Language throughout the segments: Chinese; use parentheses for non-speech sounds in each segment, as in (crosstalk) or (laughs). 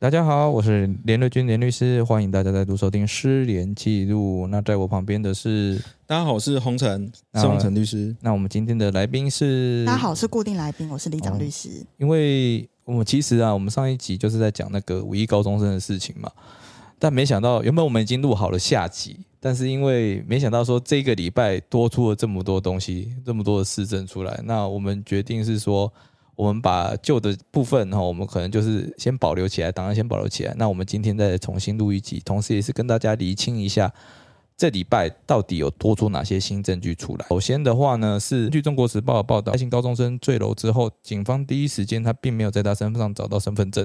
大家好，我是连瑞君连律师，欢迎大家再度收听《失联记录》。那在我旁边的是，大家好，我是洪晨，洪晨律师。那我们今天的来宾是，大家好，我是固定来宾，我是李长律师。因为我们其实啊，我们上一集就是在讲那个五一高中生的事情嘛，但没想到原本我们已经录好了下集，但是因为没想到说这个礼拜多出了这么多东西，这么多的事政出来，那我们决定是说，我们把旧的部分哈，我们可能就是先保留起来，档案先保留起来。那我们今天再重新录一集，同时也是跟大家厘清一下。这礼拜到底有多出哪些新证据出来？首先的话呢，是据中国时报的报道，爱信高中生坠楼之后，警方第一时间他并没有在他身份上找到身份证。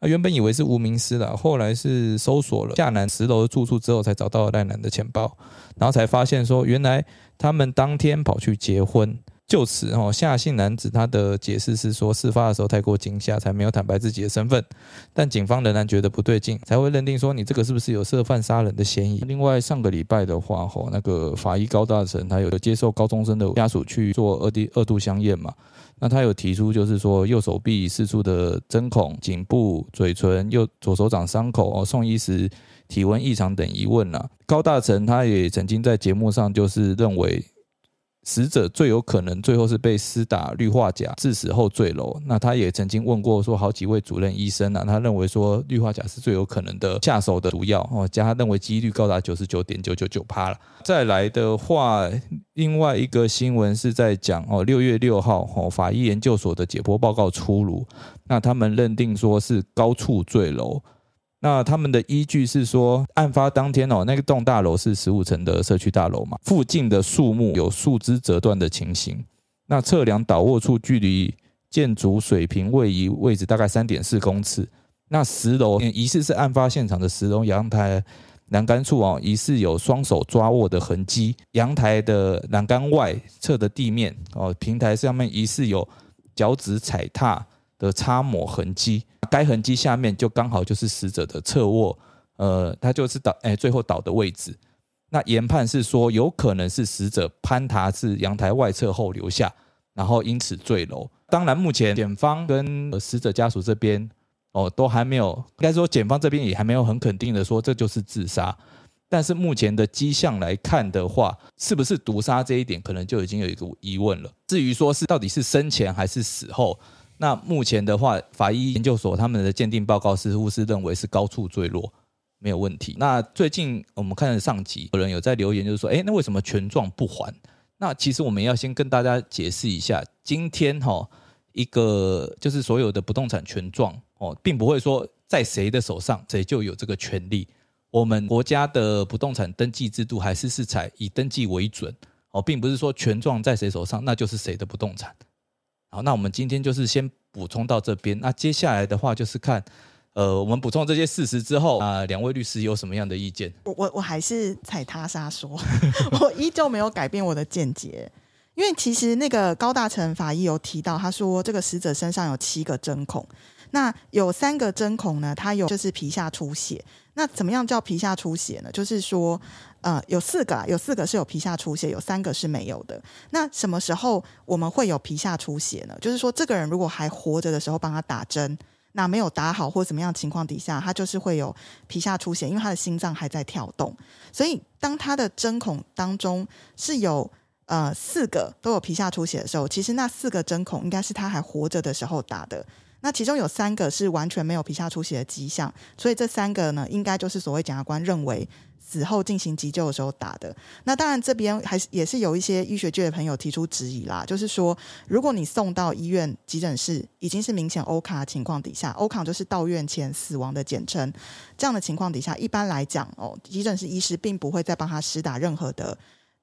啊，原本以为是无名尸了，后来是搜索了下南十楼的住处之后，才找到赖南的钱包，然后才发现说，原来他们当天跑去结婚。就此，哦，夏姓男子他的解释是说，事发的时候太过惊吓，才没有坦白自己的身份。但警方仍然觉得不对劲，才会认定说你这个是不是有涉犯杀人的嫌疑。另外，上个礼拜的话，吼，那个法医高大成他有接受高中生的家属去做二 D 二度相验嘛？那他有提出就是说，右手臂四处的针孔、颈部、嘴唇、右左手掌伤口哦，送医时体温异常等疑问呐。高大成他也曾经在节目上就是认为。死者最有可能最后是被施打氯化钾致死后坠楼。那他也曾经问过说好几位主任医生啊，他认为说氯化钾是最有可能的下手的毒药哦，加他认为几率高达九十九点九九九趴了。再来的话，另外一个新闻是在讲哦，六月六号哦，法医研究所的解剖报告出炉，那他们认定说是高处坠楼。那他们的依据是说，案发当天哦，那个栋大楼是十五层的社区大楼嘛，附近的树木有树枝折断的情形。那测量倒卧处距离建筑水平位移位置大概三点四公尺。那十楼疑似是案发现场的十楼阳台栏杆处哦，疑似有双手抓握的痕迹。阳台的栏杆外侧的地面哦，平台上面疑似有脚趾踩踏的擦抹痕迹。该痕迹下面就刚好就是死者的侧卧，呃，他就是倒，哎，最后倒的位置。那研判是说，有可能是死者攀爬至阳台外侧后留下，然后因此坠楼。当然，目前检方跟死者家属这边，哦，都还没有，应该说检方这边也还没有很肯定的说这就是自杀。但是目前的迹象来看的话，是不是毒杀这一点，可能就已经有一个疑问了。至于说是到底是生前还是死后？那目前的话，法医研究所他们的鉴定报告似乎是认为是高处坠落，没有问题。那最近我们看上集有人有在留言，就是说，哎，那为什么权状不还？那其实我们要先跟大家解释一下，今天哈一个就是所有的不动产权状哦，并不会说在谁的手上谁就有这个权利。我们国家的不动产登记制度还是是采以登记为准哦，并不是说权状在谁手上那就是谁的不动产。好，那我们今天就是先补充到这边。那接下来的话就是看，呃，我们补充这些事实之后啊，两位律师有什么样的意见？我我我还是踩他杀说，(laughs) 我依旧没有改变我的见解。因为其实那个高大成法医有提到，他说这个死者身上有七个针孔，那有三个针孔呢，它有就是皮下出血。那怎么样叫皮下出血呢？就是说。呃，有四个啊，有四个是有皮下出血，有三个是没有的。那什么时候我们会有皮下出血呢？就是说，这个人如果还活着的时候帮他打针，那没有打好或怎么样情况底下，他就是会有皮下出血，因为他的心脏还在跳动。所以，当他的针孔当中是有呃四个都有皮下出血的时候，其实那四个针孔应该是他还活着的时候打的。那其中有三个是完全没有皮下出血的迹象，所以这三个呢，应该就是所谓检察官认为。死后进行急救的时候打的，那当然这边还是也是有一些医学界的朋友提出质疑啦，就是说，如果你送到医院急诊室，已经是明显欧卡情况底下，欧卡就是到院前死亡的简称，这样的情况底下，一般来讲哦，急诊室医师并不会再帮他施打任何的，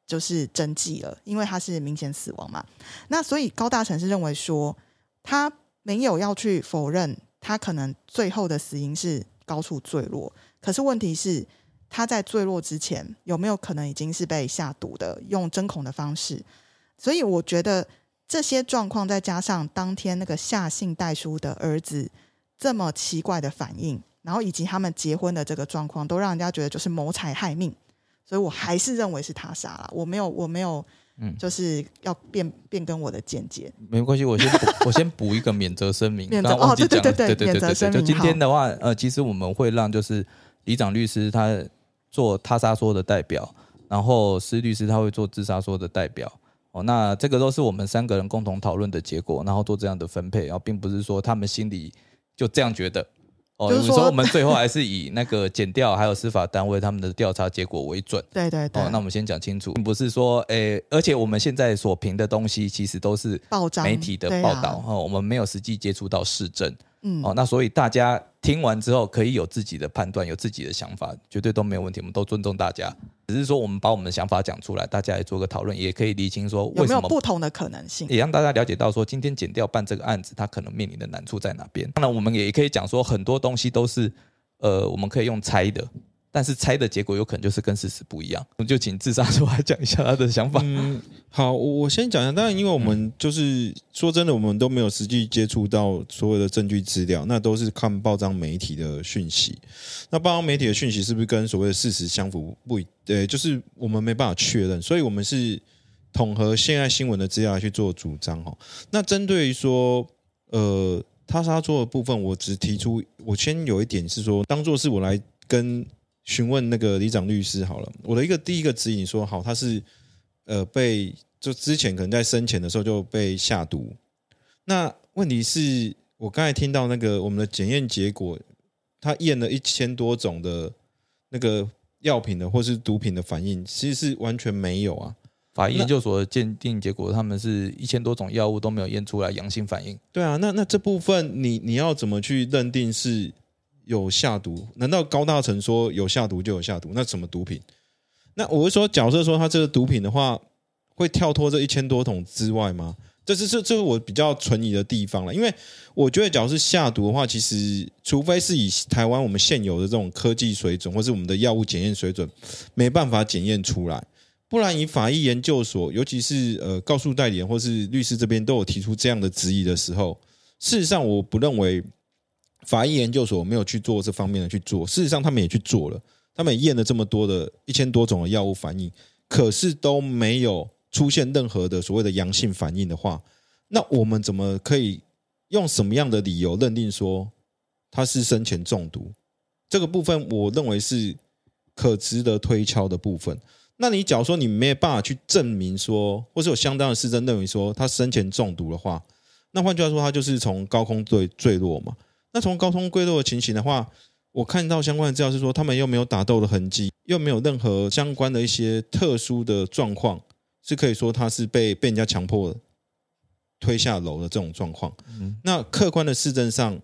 就是针剂了，因为他是明显死亡嘛。那所以高大成是认为说，他没有要去否认他可能最后的死因是高处坠落，可是问题是。他在坠落之前有没有可能已经是被下毒的，用针孔的方式？所以我觉得这些状况再加上当天那个夏姓代书的儿子这么奇怪的反应，然后以及他们结婚的这个状况，都让人家觉得就是谋财害命。所以我还是认为是他杀了，我没有，我没有，嗯就是要变变更我的见解。没关系，我先补 (laughs) 我先补一个免责声明，免忘记哦对对对对对免责声明就今天的话，呃，其实我们会让就是李长律师他做他杀说的代表，然后施律师他会做自杀说的代表。哦，那这个都是我们三个人共同讨论的结果，然后做这样的分配，然后并不是说他们心里就这样觉得。哦，就是说我们最后还是以那个检调还有司法单位他们的调查结果为准。(laughs) 对对对，哦，那我们先讲清楚，并不是说，诶、而且我们现在所评的东西，其实都是报章媒体的报道，哦，我们没有实际接触到市政，嗯，哦，那所以大家听完之后可以有自己的判断，有自己的想法，绝对都没有问题，我们都尊重大家。只是说我们把我们的想法讲出来，大家来做个讨论，也可以理清说有没有不同的可能性？也让大家了解到说，今天检调办这个案子，它可能面临的难处在哪边。当然，我们也可以讲说，很多东西都是呃，我们可以用猜的，但是猜的结果有可能就是跟事实不一样。我们就请自杀说来讲一下他的想法。嗯，好，我我先讲一下。当然，因为我们就是、说真的，我们都没有实际接触到所有的证据资料，那都是看报章媒体的讯息。那报章媒体的讯息是不是跟所谓的事实相符？不一，呃，就是我们没办法确认，所以我们是统合现在新闻的资料来去做主张哦。那针对于说，呃，他杀做的部分，我只提出，我先有一点是说，当做是我来跟询问那个李长律师好了。我的一个第一个指引说，好，他是呃被就之前可能在生前的时候就被下毒。那问题是我刚才听到那个我们的检验结果，他验了一千多种的那个药品的或是毒品的反应，其实是完全没有啊。法医研究所的鉴定结果，他们是一千多种药物都没有验出来阳性反应。对啊，那那这部分你你要怎么去认定是有下毒？难道高大成说有下毒就有下毒？那什么毒品？那我是说，假设说他这个毒品的话，会跳脱这一千多桶之外吗？这是这这是我比较存疑的地方了，因为我觉得，假如是下毒的话，其实除非是以台湾我们现有的这种科技水准，或是我们的药物检验水准，没办法检验出来。不然，以法医研究所，尤其是呃告诉代理人或是律师这边都有提出这样的质疑的时候，事实上我不认为法医研究所没有去做这方面的去做，事实上他们也去做了，他们也验了这么多的一千多种的药物反应，可是都没有出现任何的所谓的阳性反应的话，那我们怎么可以用什么样的理由认定说他是生前中毒？这个部分我认为是可值得推敲的部分。那你假如说你没有办法去证明说，或是有相当的事证认为说他生前中毒的话，那换句话说，他就是从高空坠坠落嘛。那从高空坠落的情形的话，我看到相关的资料是说，他们又没有打斗的痕迹，又没有任何相关的一些特殊的状况，是可以说他是被被人家强迫推下楼的这种状况。嗯那客观的事证上，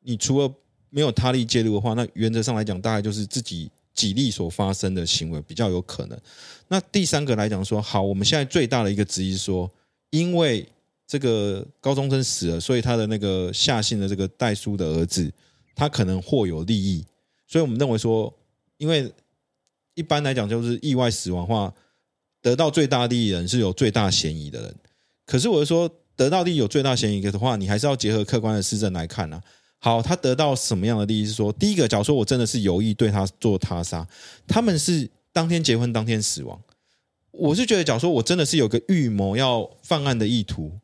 你除了没有他力介入的话，那原则上来讲，大概就是自己己力所发生的行为比较有可能。那第三个来讲说，好，我们现在最大的一个质疑是说，因为这个高中生死了，所以他的那个夏姓的这个代书的儿子，他可能或有利益，所以我们认为说，因为一般来讲就是意外死亡的话，得到最大利益的人是有最大嫌疑的人。可是我是说，得到利益有最大嫌疑的话，你还是要结合客观的事证来看啊。好，他得到什么样的利益？是说，第一个，假如说我真的是有意对他做他杀，他们是当天结婚当天死亡，我是觉得，假如说我真的是有个预谋要犯案的意图，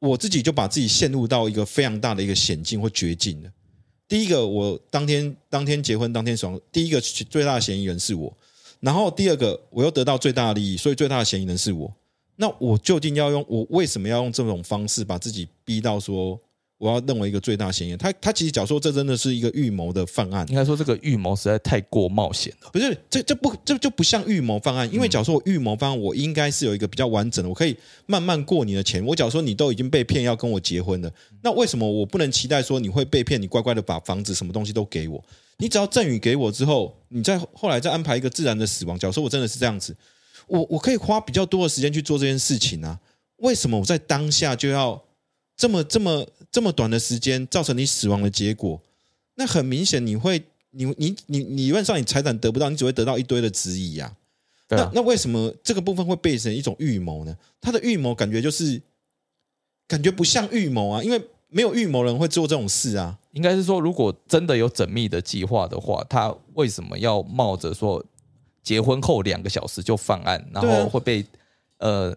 我自己就把自己陷入到一个非常大的一个险境或绝境了。第一个，我当天当天结婚当天爽，第一个最大的嫌疑人是我，然后第二个，我又得到最大的利益，所以最大的嫌疑人是我。那我究竟要用我为什么要用这种方式把自己逼到说我要认为一个最大嫌疑人？他他其实假如说这真的是一个预谋的犯案，应该说这个预谋实在太过冒险了。不是这这不这就不像预谋犯案，因为假如说我预谋犯案，我应该是有一个比较完整的，我可以慢慢过你的钱。我假如说你都已经被骗要跟我结婚了，那为什么我不能期待说你会被骗？你乖乖的把房子什么东西都给我，你只要赠与给我之后，你再后来再安排一个自然的死亡。假如说我真的是这样子，我我可以花比较多的时间去做这件事情啊。为什么我在当下就要这么这么这么短的时间造成你死亡的结果？那很明显，你会你你你你理论上你财产得不到，你只会得到一堆的质疑呀、啊，那那为什么这个部分会变成一种预谋呢？他的预谋感觉就是感觉不像预谋啊，因为没有预谋人会做这种事啊。应该是说，如果真的有缜密的计划的话，他为什么要冒着说结婚后两个小时就犯案，然后会被呃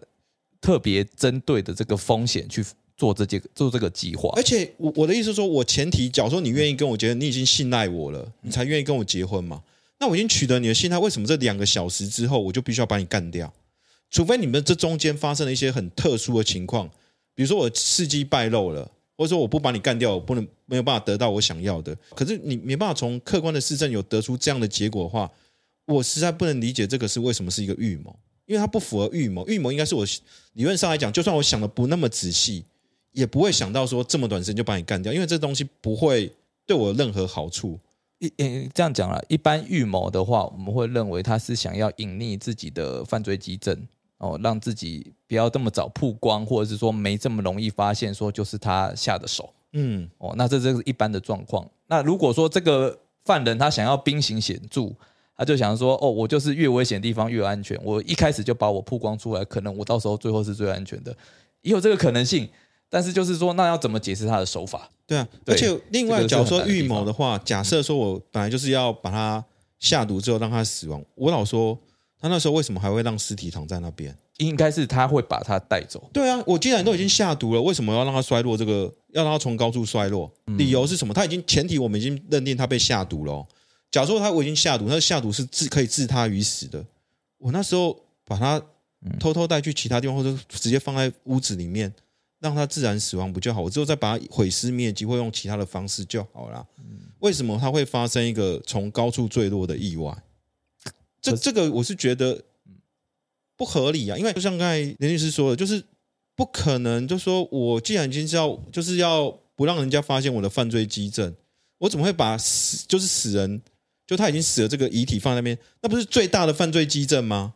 特别针对的这个风险去做这件做这个计划而？且我我的意思是说，我前提，假如说你愿意跟我结婚，你已经信赖我了，你才愿意跟我结婚嘛。那我已经取得你的信赖，为什么这两个小时之后我就必须要把你干掉？除非你们这中间发生了一些很特殊的情况，比如说我事迹败露了，或者说我不把你干掉，我不能没有办法得到我想要的。可是你没办法从客观的事证有得出这样的结果的话，我实在不能理解这个是为什么是一个预谋，因为它不符合预谋。预谋应该是我理论上来讲，就算我想的不那么仔细，也不会想到说这么短时间就把你干掉，因为这东西不会对我有任何好处。一嗯这样讲了，一般预谋的话，我们会认为他是想要隐匿自己的犯罪基证哦，让自己不要这么早曝光，或者是说没这么容易发现，说就是他下的手嗯，哦。那这这是一般的状况。那如果说这个犯人他想要兵行险著，他就想说哦，我就是越危险的地方越安全，我一开始就把我曝光出来，可能我到时候最后是最安全的，也有这个可能性。但是就是说，那要怎么解释他的手法？对啊。对而且另外，假如说预谋的话，假设说我本来就是要把他下毒之后让他死亡，我老说他那时候为什么还会让尸体躺在那边？应该是他会把他带走。对啊，我既然都已经下毒了，为什么要让他衰落？这个要让他从高处衰落，理由是什么？他已经前提我们已经认定他被下毒了哦。假如说他我已经下毒，他下毒是致可以治他于死的。我那时候把他偷偷带去其他地方，或者直接放在屋子里面，让他自然死亡不就好？我之后再把他毁尸灭迹，或用其他的方式就好了。为什么他会发生一个从高处坠落的意外？这这个我是觉得不合理啊，因为就像刚才林律师说的，就是不可能，就说我既然已经知道就是要不让人家发现我的犯罪基证，我怎么会把死就是死人，就他已经死了这个遗体放在那边，那不是最大的犯罪基证吗？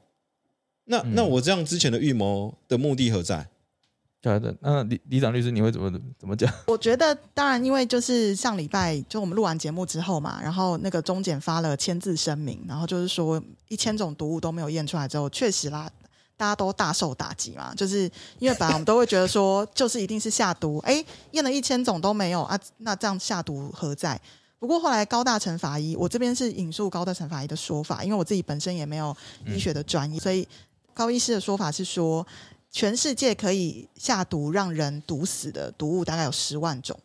那那我这样之前的预谋的目的何在？对的，那李李长律师你会怎么怎么讲？(laughs) 我觉得，当然，因为就是上礼拜就我们录完节目之后嘛，然后那个中检发了签字声明，然后就是说一千种毒物都没有验出来之后，确实啦，大家都大受打击嘛。(laughs) 就是因为本来我们都会觉得说，就是一定是下毒，哎，验了一千种都没有啊，那这样下毒何在？不过后来高大成法医，我这边是引述高大成法医的说法，因为我自己本身也没有医学的专业，所以高医师的说法是说，全世界可以下毒让人毒死的毒物大概有十万种，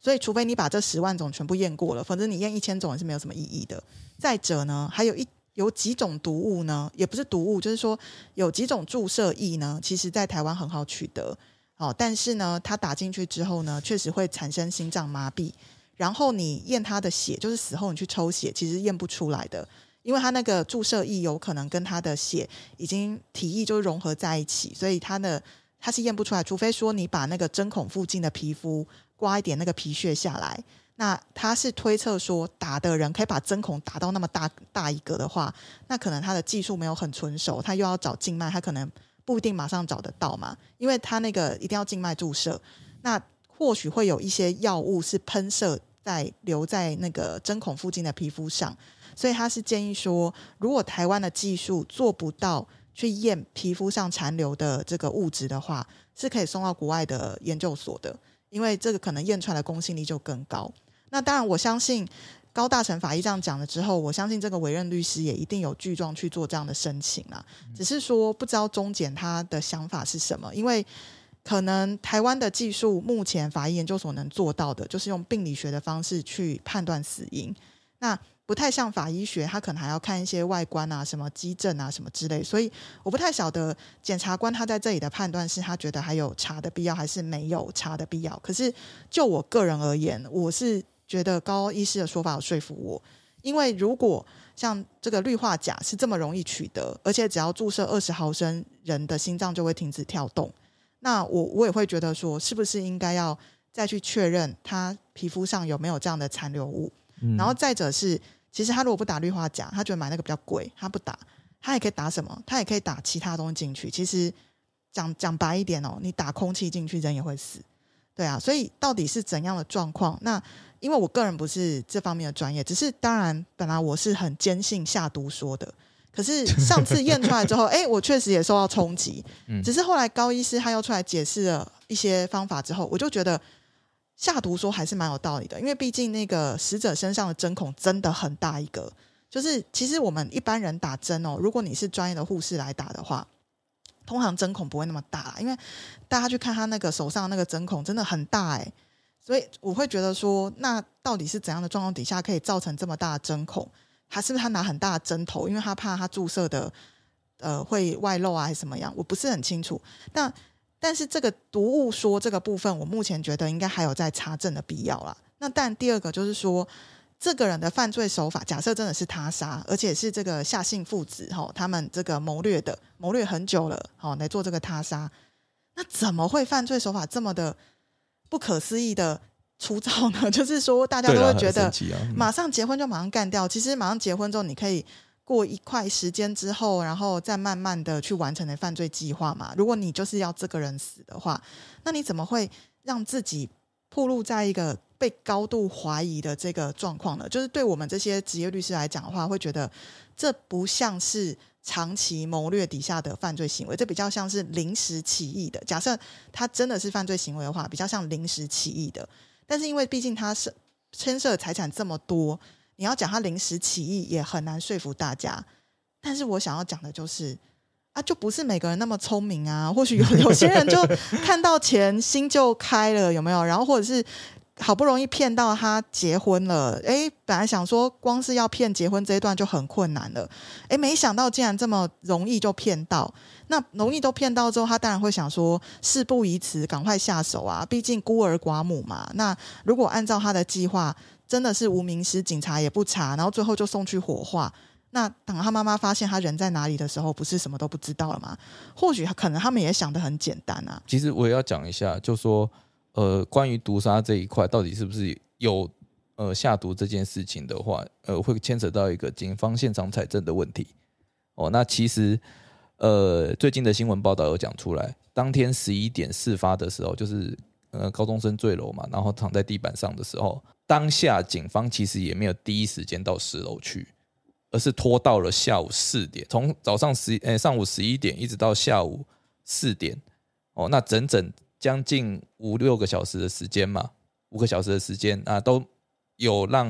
所以除非你把这十万种全部验过了，否则你验一千种也是没有什么意义的。再者呢，还有一有几种毒物呢，也不是毒物，就是说有几种注射液呢，其实在台湾很好取得，哦，但是呢，它打进去之后呢，确实会产生心脏麻痹，然后你验它的血，就是死后你去抽血，其实验不出来的。因为它那个注射液有可能跟它的血已经体液就融合在一起，所以它的它是验不出来，除非说你把那个针孔附近的皮肤刮一点那个皮屑下来。那他是推测说，打的人可以把针孔打到那么大大一个的话，那可能他的技术没有很纯熟，他又要找静脉，他可能不一定马上找得到嘛，因为他那个一定要静脉注射。那或许会有一些药物是喷射在留在那个针孔附近的皮肤上，所以他是建议说，如果台湾的技术做不到去验皮肤上残留的这个物质的话，是可以送到国外的研究所的，因为这个可能验出来的公信力就更高。那当然，我相信高大成法医这样讲了之后，我相信这个委任律师也一定有具状去做这样的申请啦。只是说不知道中检他的想法是什么，因为可能台湾的技术目前法医研究所能做到的，就是用病理学的方式去判断死因。那不太像法医学，他可能还要看一些外观啊、什么肌症啊、什么之类，所以我不太晓得检察官他在这里的判断是他觉得还有查的必要，还是没有查的必要。可是就我个人而言，我是觉得高医师的说法有说服我，因为如果像这个氯化钾是这么容易取得，而且只要注射二十毫升，人的心脏就会停止跳动，那我我也会觉得说，是不是应该要再去确认他皮肤上有没有这样的残留物？然后再者是，其实他如果不打氯化钾，他觉得买那个比较贵，他不打，他也可以打什么？他也可以打其他东西进去。其实讲讲白一点哦，你打空气进去，人也会死。对啊，所以到底是怎样的状况？那因为我个人不是这方面的专业，只是当然本来我是很坚信下毒说的，可是上次验出来之后，哎，我确实也受到冲击。只是后来高医师他又出来解释了一些方法之后，我就觉得下毒说还是蛮有道理的，因为毕竟那个死者身上的针孔真的很大一个。就是其实我们一般人打针哦，如果你是专业的护士来打的话，通常针孔不会那么大，因为大家去看他那个手上那个针孔真的很大哎，所以我会觉得说，那到底是怎样的状况底下可以造成这么大的针孔？他是不是他拿很大的针头，因为他怕他注射的呃会外漏啊，还是什么样？我不是很清楚。但但是这个毒物说这个部分，我目前觉得应该还有在查证的必要啦。那但第二个就是说。这个人的犯罪手法，假设真的是他杀，而且是这个夏姓父子哈，他们这个谋略的谋略很久了，好来做这个他杀，那怎么会犯罪手法这么的不可思议的粗糙呢？(laughs) 就是说，大家都会觉得马上结婚就马上干掉，其实马上结婚之后，你可以过一块时间之后，然后再慢慢的去完成的犯罪计划嘛。如果你就是要这个人死的话，那你怎么会让自己暴露在一个？被高度怀疑的这个状况呢，就是对我们这些职业律师来讲的话，会觉得这不像是长期谋略底下的犯罪行为，这比较像是临时起意的。假设他真的是犯罪行为的话，比较像临时起意的。但是因为毕竟他是牵涉财产这么多，你要讲他临时起意也很难说服大家。但是我想要讲的就是啊，就不是每个人那么聪明啊。或许有 (laughs) 有些人就看到钱心就开了，有没有？然后或者是。好不容易骗到他结婚了，哎，本来想说光是要骗结婚这一段就很困难了，哎，没想到竟然这么容易就骗到。那容易都骗到之后，他当然会想说事不宜迟，赶快下手啊！毕竟孤儿寡母嘛。那如果按照他的计划，真的是无名尸，警察也不查，然后最后就送去火化。那等他妈妈发现他人在哪里的时候，不是什么都不知道了吗？或许可能他们也想的很简单啊。其实我也要讲一下，就说。呃，关于毒杀这一块，到底是不是有呃下毒这件事情的话，呃，会牵扯到一个警方现场采证的问题。哦，那其实呃，最近的新闻报道有讲出来，当天十一点事发的时候，就是呃高中生坠楼嘛，然后躺在地板上的时候，当下警方其实也没有第一时间到十楼去，而是拖到了下午四点，从早上十呃上午十一点一直到下午四点，哦，那整整。将近五六个小时的时间嘛，五个小时的时间啊，都有让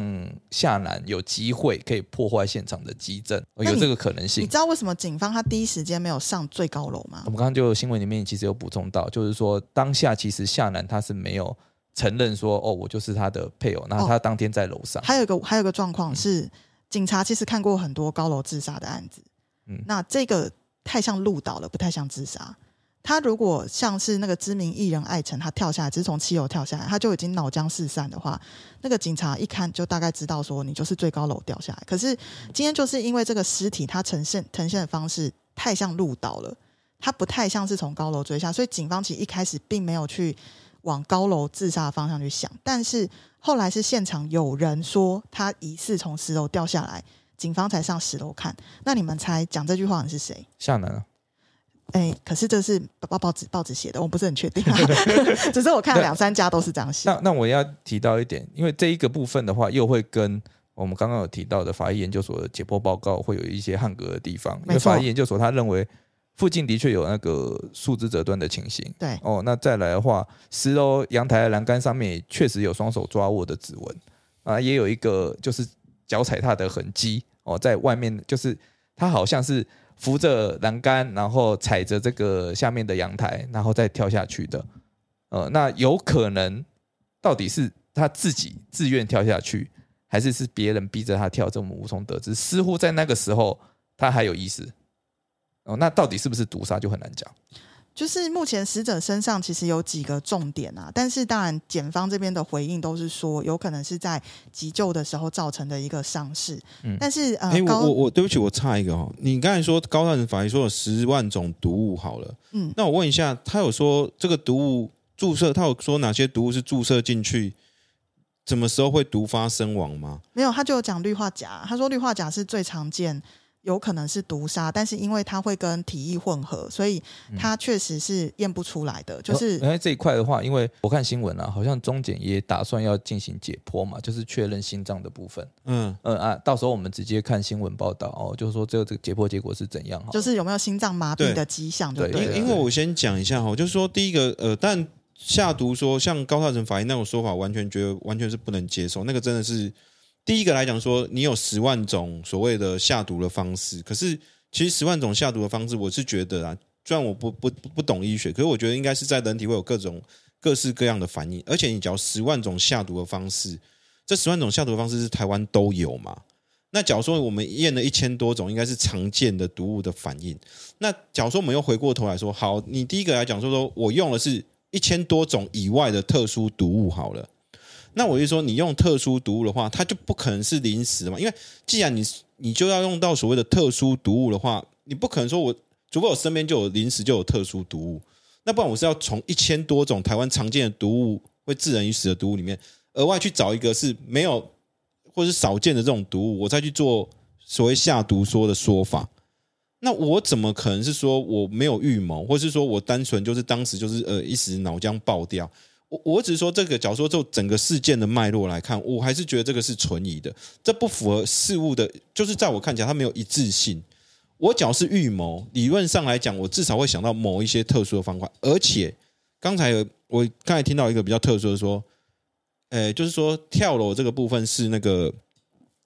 夏楠有机会可以破坏现场的基证，有这个可能性。你知道为什么警方他第一时间没有上最高楼吗？我们刚刚就新闻里面其实有补充到，就是说当下其实夏楠他是没有承认说哦，我就是他的配偶，那他当天在楼上。还有一个还有一个状况是，警察其实看过很多高楼自杀的案子，嗯，那这个太像路倒了，不太像自杀。他如果像是那个知名艺人艾辰，他跳下来只是从七楼跳下来，他就已经脑浆四散的话，那个警察一看就大概知道说你就是最高楼掉下来。可是今天就是因为这个尸体它呈现呈现的方式太像路倒了，它不太像是从高楼追下，所以警方其实一开始并没有去往高楼自杀的方向去想。但是后来是现场有人说他疑似从十楼掉下来，警方才上十楼看。那你们猜讲这句话的是谁？夏楠。哎，可是这是报报纸报纸写的，我不是很确定，(laughs) (laughs) 只是我看了两三家都是这样写。那那我要提到一点，因为这一个部分的话，又会跟我们刚刚有提到的法医研究所的解剖报告会有一些汉格的地方。因为法医研究所他认为附近的确有那个树枝折断的情形。对哦，那再来的话，十楼阳台的栏杆上面确实有双手抓握的指纹啊，也有一个就是脚踩踏的痕迹哦，在外面就是他好像是。扶着栏杆，然后踩着这个下面的阳台，然后再跳下去的。呃，那有可能到底是他自己自愿跳下去，还是是别人逼着他跳？这我们无从得知。似乎在那个时候他还有意识。哦，那到底是不是毒杀就很难讲。就是目前死者身上其实有几个重点啊，但是当然检方这边的回应都是说有可能是在急救的时候造成的一个伤势。嗯，但是呃，我我我对不起，我差一个哦。你刚才说高大人法医说有十万种毒物好了，嗯，那我问一下，他有说这个毒物注射，他有说哪些毒物是注射进去，什么时候会毒发身亡吗？没有，他就有讲氯化钾，他说氯化钾是最常见。有可能是毒杀，但是因为它会跟体液混合，所以它确实是验不出来的。就是因为这一块的话，因为我看新闻啊，好像中检也打算要进行解剖嘛，就是确认心脏的部分。嗯嗯啊，到时候我们直接看新闻报道哦，就是说这个这个解剖结果是怎样，就是有没有心脏麻痹的迹象，对因因为我先讲一下哈，就是说第一个呃，但下毒说像高大成法医那种说法，完全觉得完全是不能接受。那个真的是第一个来讲说，你有十万种所谓的下毒的方式，可是其实十万种下毒的方式，我是觉得啊，虽然我不不不懂医学，可是我觉得应该是在人体会有各种各式各样的反应，而且你只要十万种下毒的方式，这十万种下毒的方式是台湾都有嘛？那假如说我们验了一千多种，应该是常见的毒物的反应。那假如说我们又回过头来说，好，你第一个来讲说说我用的是一千多种以外的特殊毒物好了，那我就说你用特殊毒物的话，它就不可能是临时嘛，因为既然你你就要用到所谓的特殊毒物的话，你不可能说我除非我身边就有临时就有特殊毒物，那不然我是要从一千多种台湾常见的毒物会致人于死的毒物里面，额外去找一个是没有或是少见的这种毒物，我再去做所谓下毒说的说法。那我怎么可能是说我没有预谋，或是说我单纯就是当时就是呃一时脑浆爆掉？我我只是说这个，假如说就整个事件的脉络来看，我还是觉得这个是存疑的，这不符合事物的，就是在我看起来它没有一致性。我只要是预谋，理论上来讲，我至少会想到某一些特殊的方法。而且刚才有我刚才听到一个比较特殊的说，呃，就是说跳楼这个部分是那个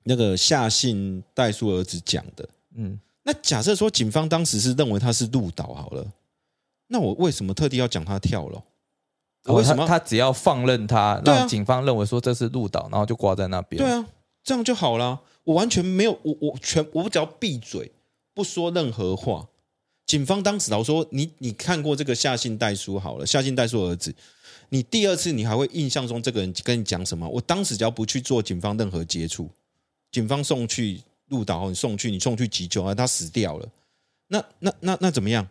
那个夏信代书儿子讲的。嗯，那假设说警方当时是认为他是入岛好了，那我为什么特地要讲他跳楼？哦为什么他他只要放任他，让警方认为说这是鹿岛，然后就挂在那边。对啊，这样就好了。我完全没有，我我全我只要闭嘴，不说任何话。警方当时老说你你看过这个夏信代书好了，夏信代书儿子，你第二次你还会印象中这个人跟你讲什么？我当时只要不去做警方任何接触，警方送去鹿岛，你送去你送去急救啊，他死掉了，那那那那怎么样？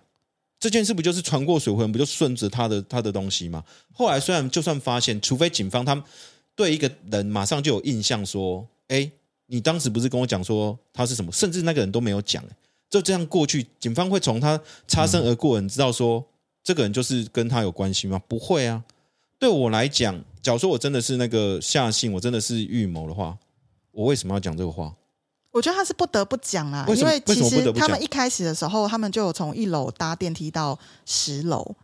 这件事不就是船过水魂，不就顺着他的他的东西吗？后来虽然就算发现，除非警方他们对一个人马上就有印象，说，哎，你当时不是跟我讲说他是什么？甚至那个人都没有讲，就这样过去，警方会从他擦身而过的人知道说，这个人就是跟他有关系吗？不会啊。对我来讲，假如说我真的是那个夏信，我真的是预谋的话，我为什么要讲这个话？我觉得他是不得不讲啊，为因为其实他们一开始的时候，他们就有从一楼搭电梯到十楼，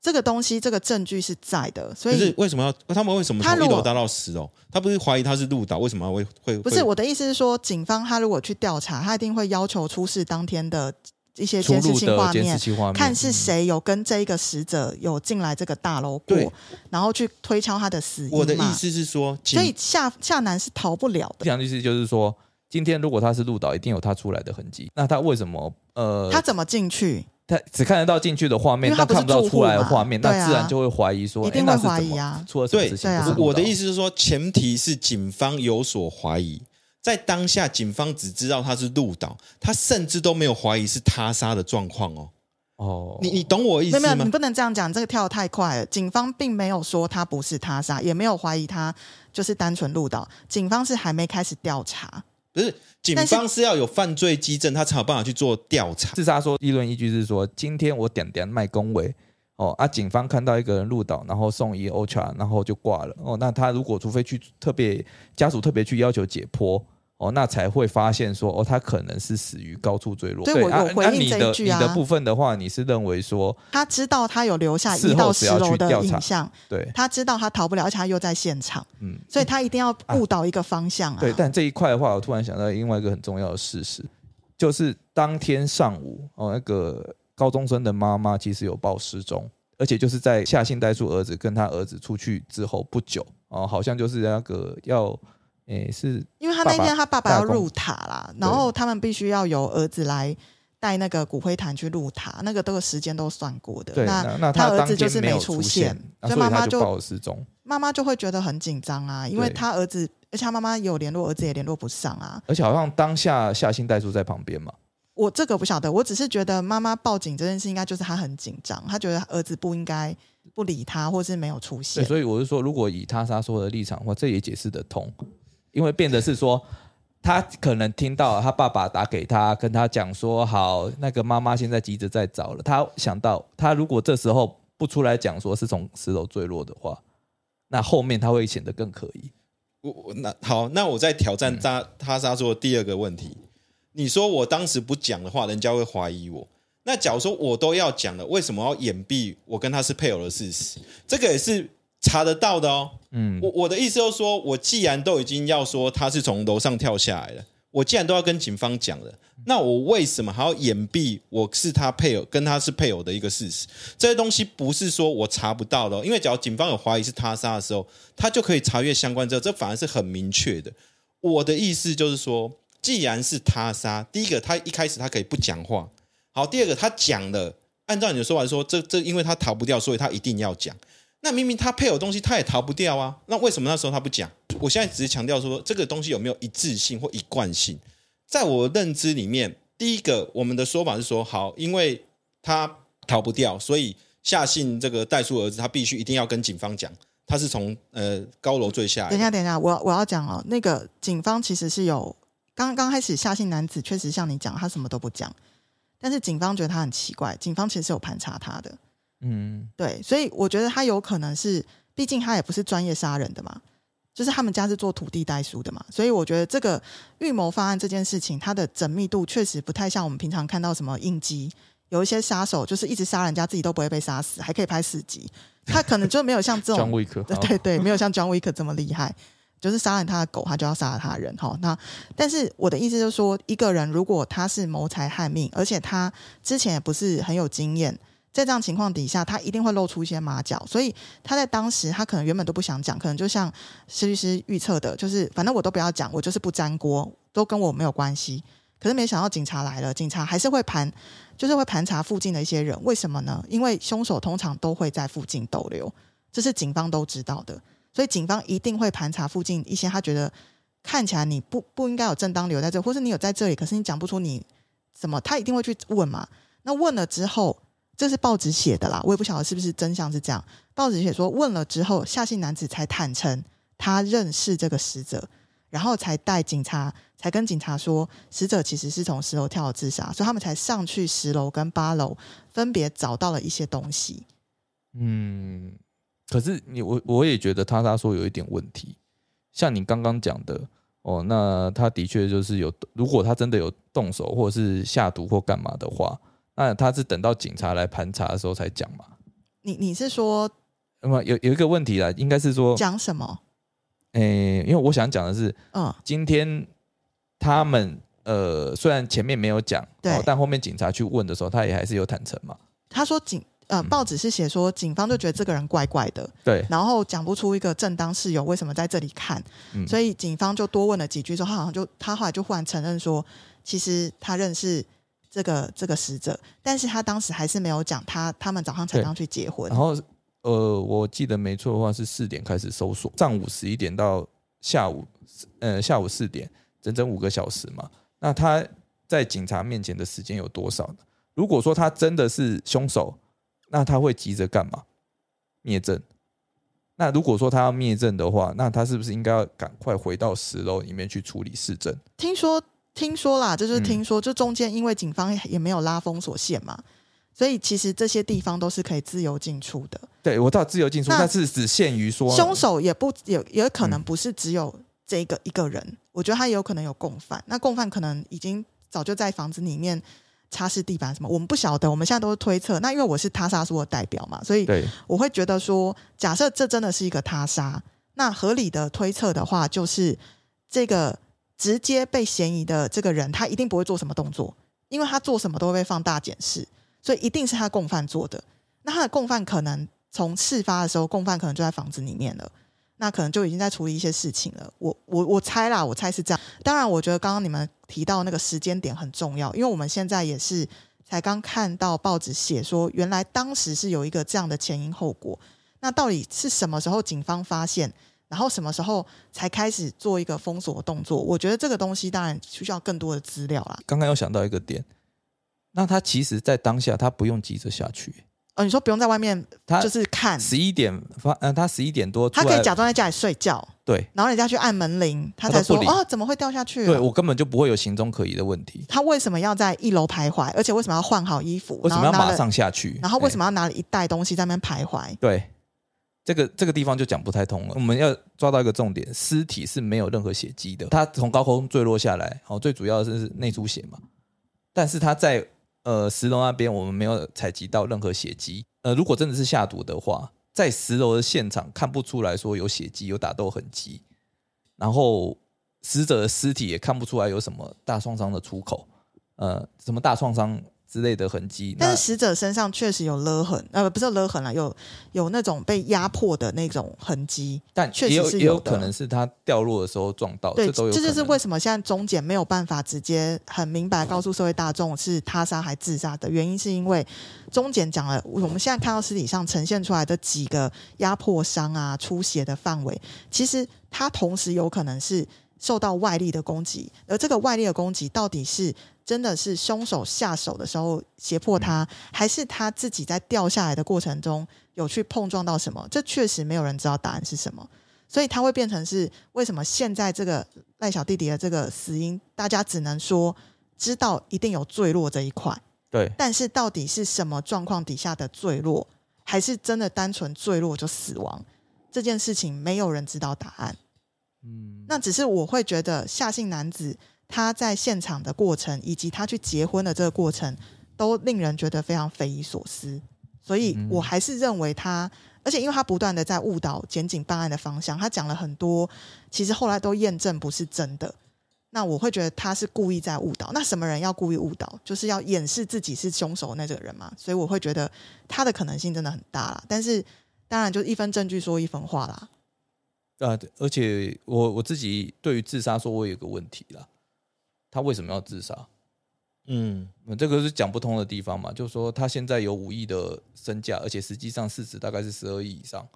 这个东西这个证据是在的，所以为什么要他们为什么从一楼搭到十楼？他不是怀疑他是入岛，为什么会会会不是我的意思是说，警方他如果去调查，他一定会要求出示当天的一些出监视器入的监视画面。看是谁有跟这一个死者有进来这个大楼过，然后去推敲他的死因。我的意思是说，所以夏夏楠是逃不了的。讲的意思就是说，今天如果他是鹿岛，一定有他出来的痕迹。那他为什么呃，他怎么进去？他只看得到进去的画面，他看不到出来的画面，那自然就会怀疑说，一定会怀疑啊出了什么对事情？对我的意思是说，前提是警方有所怀疑，在当下警方只知道他是鹿岛，他甚至都没有怀疑是他杀的状况哦。哦，你你懂我意思没有没有，你？不能这样讲，这个跳得太快了。警方并没有说他不是他杀，也没有怀疑他就是单纯入岛。警方是还没开始调查，不是，警方是要有犯罪基证，他才有办法去做调查。自杀说议论依据是说，今天我点点卖恭维哦啊，警方看到一个人入岛，然后送医 OCHA，然后就挂了哦。那他如果除非去特别家属特别去要求解剖哦，那才会发现说哦，他可能是死于高处坠落。对我啊有回应啊你的这一句啊你的部分的话，你是认为说他知道他有留下事一到十楼的影像，对他知道他逃不了，而且他又在现场，嗯所以他一定要误导一个方向啊。对，但这一块的话，我突然想到另外一个很重要的事实，就是当天上午哦，那个高中生的妈妈其实有报失踪，而且就是在夏信带出儿子跟他儿子出去之后不久哦，好像就是那个要诶是因为他那天他爸爸要入塔啦，然后他们必须要由儿子来带那个骨灰坛去入塔，那个都个时间都算过的。那他儿子就是没出出现啊所以妈妈就报了失踪，妈妈就会觉得很紧张啊，因为他儿子，而且他妈妈有联络，儿子也联络不上啊。而且好像当下夏新代叔在旁边嘛，我这个不晓得，我只是觉得妈妈报警这件事，应该就是她很紧张，她觉得儿子不应该不理她，或是没有出，现。所以我是说，如果以他杀说的立场的话，这也解释得通，因为变得是说，他可能听到他爸爸打给他，跟他讲说，好，那个妈妈现在急着在找了。他想到，他如果这时候不出来讲说是从十楼坠落的话，那后面他会显得更可疑。我我那好，那我在挑战他他杀说第二个问题。你说我当时不讲的话，人家会怀疑我。那假如说我都要讲了，为什么要掩蔽我跟他是配偶的事实？这个也是查得到的哦。嗯，我我的意思就是说，我既然都已经要说他是从楼上跳下来了，我既然都要跟警方讲了，那我为什么还要掩蔽我是他配偶跟他是配偶的一个事实？这些东西不是说我查不到的哦、因为只要警方有怀疑是他杀的时候，他就可以查阅相关资料，这反而是很明确的。我的意思就是说，既然是他杀，第一个他一开始他可以不讲话，好，第二个他讲了，按照你的说法说，这这因为他逃不掉，所以他一定要讲。那明明他配有东西，他也逃不掉啊。那为什么那时候他不讲？我现在只是强调说，这个东西有没有一致性或一贯性？在我认知里面，第一个我们的说法是说，好，因为他逃不掉，所以夏信这个代书儿子，他必须一定要跟警方讲，他是从呃高楼坠下来。等一下，等一下，我我要讲哦，那个警方其实是有刚刚开始夏姓男子确实像你讲，他什么都不讲，但是警方觉得他很奇怪，警方其实是有盘查他的，嗯，对，所以我觉得他有可能是，毕竟他也不是专业杀人的嘛，就是他们家是做土地代书的嘛，所以我觉得这个预谋方案这件事情，它的缜密度确实不太像我们平常看到什么应激，有一些杀手就是一直杀人家，自己都不会被杀死，还可以拍四集，他可能就没有像这种 (laughs) 对对对，没有像 John Wick 这么厉害，就是杀了他的狗，他就要杀了他的人哈。那但是我的意思就是说，一个人如果他是谋财害命，而且他之前也不是很有经验，在这样情况底下，他一定会露出一些马脚，所以他在当时他可能原本都不想讲，可能就像施律师预测的，就是反正我都不要讲，我就是不沾锅，都跟我没有关系。可是没想到警察来了，警察还是会盘，就是会盘查附近的一些人。为什么呢？因为凶手通常都会在附近逗留，这是警方都知道的，所以警方一定会盘查附近一些他觉得看起来你不不应该有正当留在这，或是你有在这里，可是你讲不出你什么，他一定会去问嘛。那问了之后，这是报纸写的啦，我也不晓得是不是真相是这样。报纸写说问了之后，夏姓男子才坦诚他认识这个死者，然后才带警察，才跟警察说死者其实是从十楼跳楼自杀，所以他们才上去十楼跟八楼分别找到了一些东西。嗯，可是你我我也觉得他他说有一点问题，像你刚刚讲的哦，那他的确就是有，如果他真的有动手或者是下毒或干嘛的话，那他是等到警察来盘查的时候才讲嘛。你你是说那么有有一个问题啦，应该是说，讲什么？诶、因为我想讲的是，嗯，今天他们呃虽然前面没有讲，对哦但后面警察去问的时候，他也还是有坦诚嘛。他说警呃，报纸是写说警方就觉得这个人怪怪的，对，然后讲不出一个正当事由为什么在这里看，嗯所以警方就多问了几句，说他好像就他后来就忽然承认说，其实他认识这个这个死者，但是他当时还是没有讲他他们早上才对刚去结婚然，后呃，我记得没错的话是四点开始搜索，上午十一点到下午呃下午四点，整整五个小时嘛。那他在警察面前的时间有多少呢？如果说他真的是凶手，那他会急着干嘛？灭证。那如果说他要灭证的话，那他是不是应该要赶快回到十楼里面去处理市政？听说听说啦，这就是嗯听说，就中间因为警方也没有拉封锁线嘛，所以其实这些地方都是可以自由进出的。对我到自由进出，但是只限于说凶手也不也也可能嗯不是只有这个一个人，我觉得他也有可能有共犯。那共犯可能已经早就在房子里面擦拭地板什么，我们不晓得，我们现在都是推测。那因为我是他杀说的代表嘛，所以对我会觉得说，假设这真的是一个他杀，那合理的推测的话，就是这个直接被嫌疑的这个人，他一定不会做什么动作，因为他做什么都会被放大检视，所以一定是他共犯做的。那他的共犯可能从事发的时候，共犯可能就在房子里面了。那可能就已经在处理一些事情了。我我我猜啦，我猜是这样。当然，我觉得刚刚你们提到那个时间点很重要，因为我们现在也是才刚看到报纸写说，原来当时是有一个这样的前因后果。那到底是什么时候警方发现，然后什么时候才开始做一个封锁动作？我觉得这个东西当然需要更多的资料啦。刚刚又想到一个点，那他其实在当下他不用急着下去，哦，你说不用在外面他就是看，十一点发，嗯、他十一点多他，可以假装在家里睡觉，对然后人家去按门铃，他才说哦，怎么会掉下去了？对我根本就不会有行踪可疑的问题，他为什么要在一楼徘徊？而且为什么要换好衣服？为什么要马？上下去？然后为什么？么要拿了一袋东西在那边徘徊？对，这个这个地方就讲不太通了。我们要抓到一个重点，尸体是没有任何血迹的，他从高空坠落下来，哦，最主要的是内出血嘛。但是他在呃十楼那边我们没有采集到任何血迹。呃，如果真的是下毒的话，在十楼的现场看不出来说有血迹、有打斗痕迹，然后死者的尸体也看不出来有什么大创伤的出口，呃，什么大创伤之类的痕迹。但是死者身上确实有勒痕，呃，不是勒痕了，有有那种被压迫的那种痕迹。但确实是有可能是他掉落的时候撞到，对，这都有。这就是为什么现在中检没有办法直接很明白告诉社会大众是他杀还自杀的原因，是因为中检讲了，我们现在看到尸体上呈现出来的几个压迫伤啊、出血的范围，其实它同时有可能是受到外力的攻击，而这个外力的攻击到底是真的是凶手下手的时候胁迫他，还是他自己在掉下来的过程中有去碰撞到什么？这确实没有人知道答案是什么。所以他会变成是为什么现在这个赖小弟弟的这个死因，大家只能说知道一定有坠落这一块，对但是到底是什么状况底下的坠落，还是真的单纯坠落就死亡，这件事情没有人知道答案。嗯，那只是我会觉得夏姓男子他在现场的过程，以及他去结婚的这个过程，都令人觉得非常匪夷所思。所以嗯我还是认为他，而且因为他不断的在误导检警办案的方向，他讲了很多，其实后来都验证不是真的。那我会觉得他是故意在误导。那什么人要故意误导？就是要掩饰自己是凶手的那个人嘛。所以我会觉得他的可能性真的很大啦。但是当然就一分证据说一分话啦。啊，而且我我自己对于自杀说，我有个问题啦，他为什么要自杀？嗯，嗯，这个是讲不通的地方嘛，就是说他现在有五亿的身价，而且实际上市值大概是十二亿以上。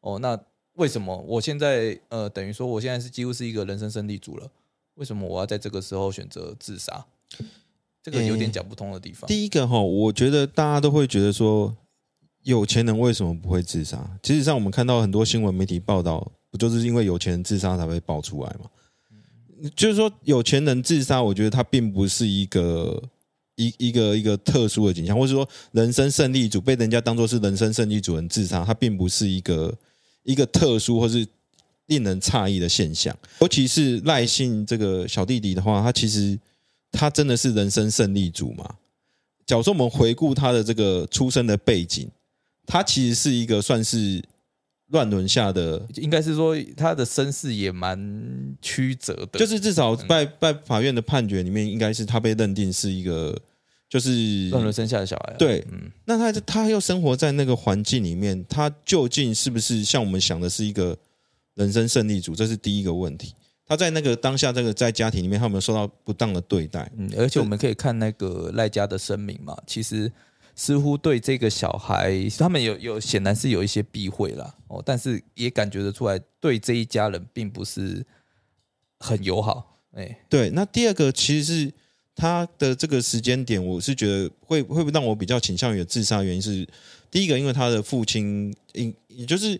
哦，那为什么我现在呃，等于说我现在是几乎是一个人生胜利组了？为什么我要在这个时候选择自杀？这个有点讲不通的地方。第一个哈，我觉得大家都会觉得说，有钱人为什么不会自杀？其实上我们看到很多新闻媒体报道，不就是因为有钱人自杀才会爆出来吗？就是说，有钱人自杀，我觉得他并不是一个一一个一个特殊的景象，或者说人生胜利组被人家当做是人生胜利组人自杀，他并不是一个一个特殊或是令人诧异的现象。尤其是赖姓这个小弟弟的话，他其实他真的是人生胜利组嘛？假如说我们回顾他的这个出生的背景，他其实是一个算是乱伦下的，应该是说他的身世也蛮曲折的，就是至少在在法院的判决里面，应该是他被认定是一个，就是乱伦生下的小孩、啊。对嗯，那他他又生活在那个环境里面，他究竟是不是像我们想的是一个人生胜利组？这是第一个问题。他在那个当下，这个在家庭里面，他有没有受到不当的对待？嗯，而且我们可以看那个赖家的声明嘛，其实似乎对这个小孩，他们有有显然是有一些避讳啦，哦，但是也感觉得出来，对这一家人并不是很友好，哎，对，那第二个其实是他的这个时间点，我是觉得会会让我比较倾向于自杀，原因是第一个，因为他的父亲，因也就是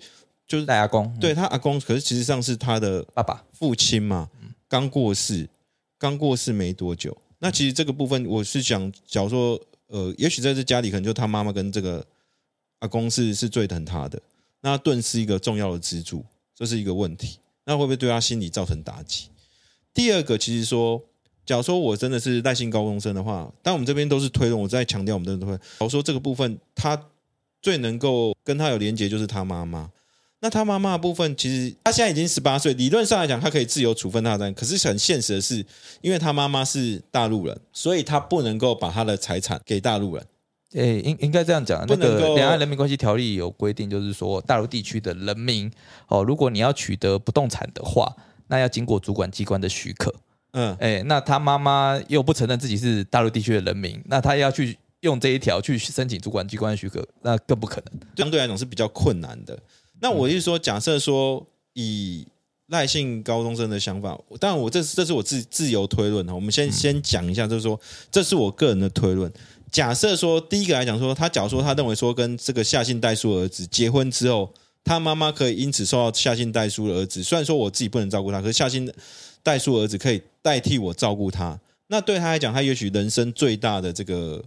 就是大阿公，对他阿公，可是其实上是他的爸爸，父亲嘛，刚过世，刚过世没多久。那其实这个部分，我是想，假如说，呃，也许在这家里，可能就他妈妈跟这个阿公是是最疼他的，那盾是一个重要的支柱，这是一个问题。那会不会对他心理造成打击？第二个，其实说，假如说我真的是赖姓高中生的话，但我们这边都是推论，我在强调我们都是推论。假如说这个部分，他最能够跟他有连结，就是他妈妈。那他妈妈的部分，其实他现在已经十八岁，理论上来讲，他可以自由处分他的，可是很现实的是，因为他妈妈是大陆人，所以他不能够把他的财产给大陆人。哎，应应该这样讲，那个两岸人民关系条例有规定，就是说大陆地区的人民哦，如果你要取得不动产的话，那要经过主管机关的许可。嗯，哎，那他妈妈又不承认自己是大陆地区的人民，那他要去用这一条去申请主管机关的许可，那更不可能。相对来讲是比较困难的。那我是说，假设说以赖姓高中生的想法，当然我这是这是我自自由推论哈。我们先先讲一下，就是说这是我个人的推论。假设说第一个来讲说，他假如说他认为说跟这个夏姓代书儿子结婚之后，他妈妈可以因此受到夏姓代书的儿子，虽然说我自己不能照顾他，可是夏姓代书儿子可以代替我照顾他。那对他来讲，他也许人生最大的这个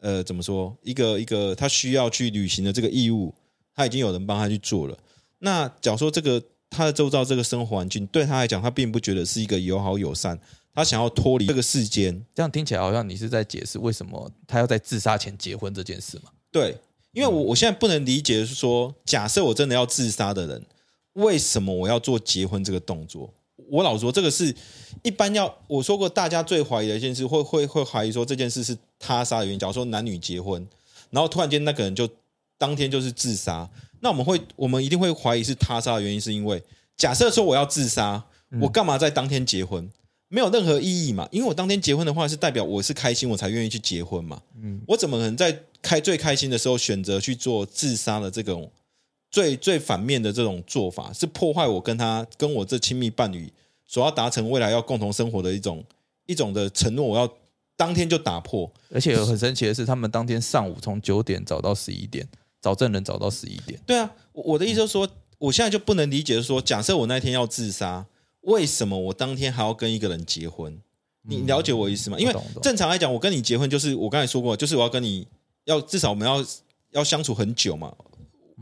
呃怎么说，一个一个他需要去履行的这个义务，他已经有人帮他去做了。那假如说这个他的周遭这个生活环境对他来讲，他并不觉得是一个友好友善，他想要脱离这个世间。这样听起来好像你是在解释为什么他要在自杀前结婚这件事嘛？对，因为我我现在不能理解是说，假设我真的要自杀的人，为什么我要做结婚这个动作？我老说，这个是一般要我说过，大家最怀疑的一件事，会会会怀疑说这件事是他杀的原因。假如说男女结婚，然后突然间那个人就当天就是自杀，那我们会我们一定会怀疑是他杀的原因，是因为假设说我要自杀，我干嘛在当天结婚？没有任何意义嘛？因为我当天结婚的话，是代表我是开心，我才愿意去结婚嘛。嗯，我怎么可能在开最开心的时候选择去做自杀的这种最最反面的这种做法？是破坏我跟他跟我这亲密伴侣所要达成未来要共同生活的一种一种的承诺，我要当天就打破。而且很神奇的是，他们当天上午从九点找到十一点，找证人找到十一点。对啊，我我的意思就是说，我现在就不能理解说，假设我那天要自杀。为什么我当天还要跟一个人结婚？你了解我意思吗？因为正常来讲，我跟你结婚就是我刚才说过，就是我要跟你要至少我们要要相处很久嘛。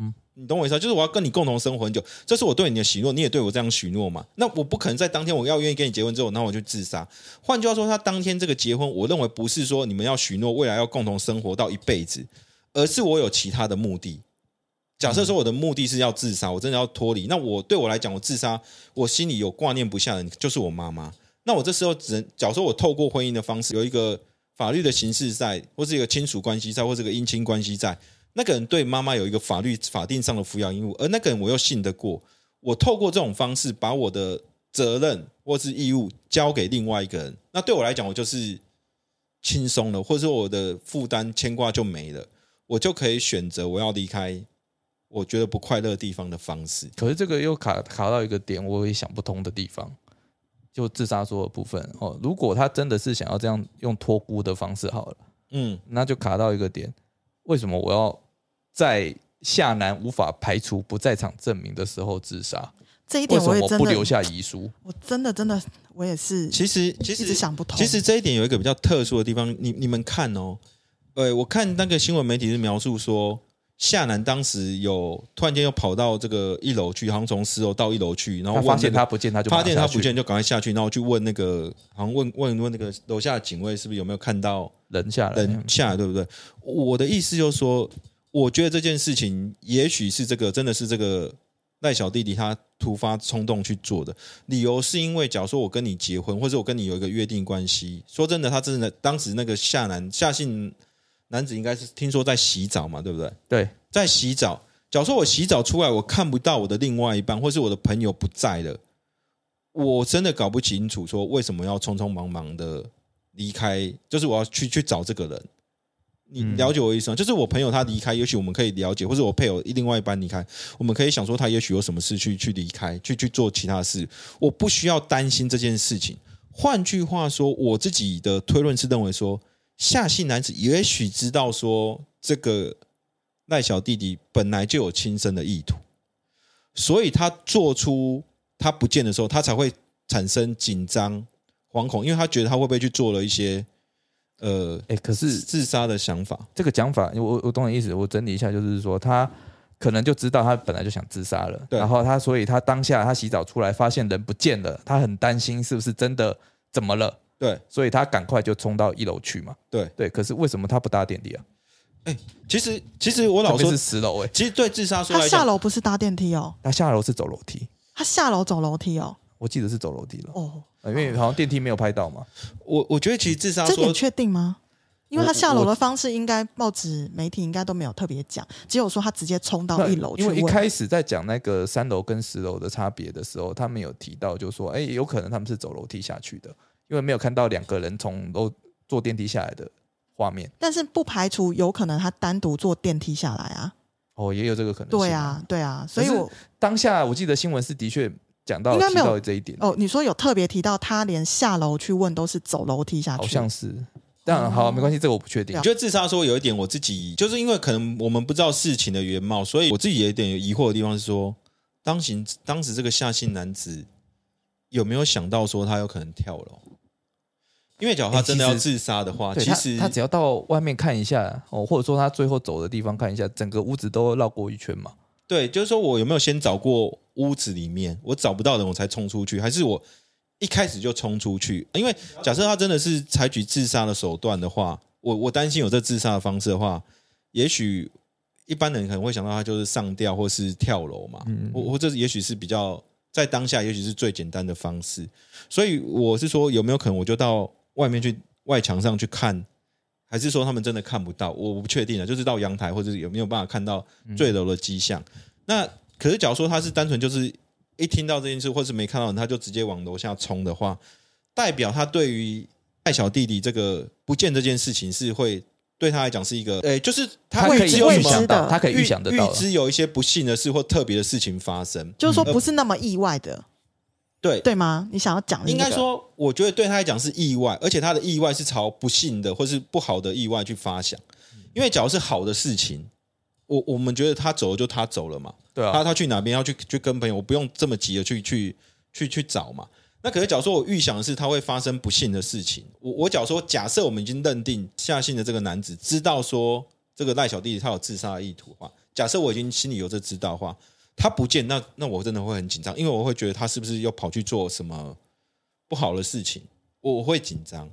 嗯，你懂我意思？就是我要跟你共同生活很久，这是我对你的许诺，你也对我这样许诺嘛？那我不可能在当天我要愿意跟你结婚之后，那我就自杀。换句话说，他当天这个结婚，我认为不是说你们要许诺未来要共同生活到一辈子，而是我有其他的目的。假设说我的目的是要自杀，我真的要脱离。那我对我来讲，我自杀，我心里有挂念不下的，就是我妈妈。那我这时候只能，假如说我透过婚姻的方式，有一个法律的形式在，或是一个亲属关系在，或是个姻亲关系在，那个人对妈妈有一个法律法定上的抚养义务，而那个人我又信得过，我透过这种方式把我的责任或是义务交给另外一个人，那对我来讲，我就是轻松了，或者说我的负担牵挂就没了，我就可以选择我要离开。我觉得不快乐的地方的方式，可是这个又卡卡到一个点，我也想不通的地方，就自杀说的部分哦。如果他真的是想要这样用托孤的方式好了，嗯，那就卡到一个点，为什么我要在夏南无法排除不在场证明的时候自杀？这一点我也真的不留下遗书，我真的真的我也是，其实其实想不通。其实这一点有一个比较特殊的地方，你你们看哦，呃，我看那个新闻媒体是描述说。夏楠当时有突然间又跑到这个一楼去，好像从十楼到一楼去，然后发现他不见，他就发现他不见，就赶快下去，然后去问那个，好像问问问那个楼下的警卫，是不是有没有看到人下来？人下来，对不对？我的意思就是说，我觉得这件事情也许是这个，真的是这个赖小弟弟他突发冲动去做的，理由是因为，假如说我跟你结婚，或者我跟你有一个约定关系，说真的，他真的当时那个夏楠夏姓。男子应该是听说在洗澡嘛，对不对？对，在洗澡。假如说我洗澡出来，我看不到我的另外一半，或是我的朋友不在了，我真的搞不清楚，说为什么要匆匆忙忙的离开？就是我要去去找这个人。你了解我意思吗？就是我朋友他离开，也许我们可以了解，或者我配偶另外一半离开，我们可以想说他也许有什么事去去离开，去去做其他事。我不需要担心这件事情。换句话说，我自己的推论是认为说。夏姓男子也许知道说这个赖小弟弟本来就有轻生的意图，所以他做出他不见的时候，他才会产生紧张、惶恐，因为他觉得他会不会去做了一些呃，哎，可是自杀的想法。这个讲法，我我懂你意思，我整理一下，就是说他可能就知道他本来就想自杀了，然后他所以他当下他洗澡出来发现人不见了，他很担心是不是真的怎么了。对，所以他赶快就冲到一楼去嘛。对对，可是为什么他不搭电梯啊？哎，其实其实我老说是十楼哎，其实对自杀说他下楼不是搭电梯哦，他下楼是走楼梯。他下楼走楼梯哦，我记得是走楼梯了哦，因为好像电梯没有拍到嘛。我我觉得其实自杀这点确定吗？因为他下楼的方式应该报纸媒体应该都没有特别讲，只有说他直接冲到一楼。因为一开始在讲那个三楼跟十楼的差别的时候，他们有提到，就说哎，有可能他们是走楼梯下去的。因为没有看到两个人从楼坐电梯下来的画面，但是不排除有可能他单独坐电梯下来啊。哦，也有这个可能。对啊，对啊，所以我当下我记得新闻是的确讲到提到这一点。哦，你说有特别提到他连下楼去问都是走楼梯下去，好像是。但好，没关系，这个我不确定。我觉得自杀说有一点，我自己就是因为可能我们不知道事情的原貌，所以我自己有一点疑惑的地方是说，当行当时这个夏姓男子有没有想到说他有可能跳楼？因为假如他真的要自杀的话，其实他只要到外面看一下哦，或者说他最后走的地方看一下，整个屋子都绕过一圈嘛。对，就是说我有没有先找过屋子里面，我找不到人我才冲出去，还是我一开始就冲出去？因为假设他真的是采取自杀的手段的话，我我担心有这自杀的方式的话，也许一般人可能会想到他就是上吊或是跳楼嘛，嗯或或者也许是比较在当下，也许是最简单的方式。所以我是说，有没有可能我就到外面去外墙上去看，还是说他们真的看不到？我不确定啊，就是到阳台或者有没有办法看到坠楼的迹象。那可是，假如说他是单纯就是一听到这件事，或是没看到人，他就直接往楼下冲的话，代表他对于爱小弟弟这个不见这件事情是会对他来讲是一个，诶，就是他他可以会只有什么预想到，的他可以预想得到预。知有一些不幸的事或特别的事情发生。就是说不是那么意外的，对，对吗？你想要讲的那个应该说，我觉得对他来讲是意外，而且他的意外是朝不幸的或是不好的意外去发想。因为假如是好的事情，我我们觉得他走了就他走了嘛，对啊，他他去哪边要去去跟朋友，我不用这么急的去去去去找嘛。那可是假如说我预想的是他会发生不幸的事情，我我假如说假设我们已经认定夏信的这个男子知道说这个赖小弟弟他有自杀的意图的话，假设我已经心里有这知道的话，他不见那那我真的会很紧张，因为我会觉得他是不是又跑去做什么不好的事情，我我会紧张，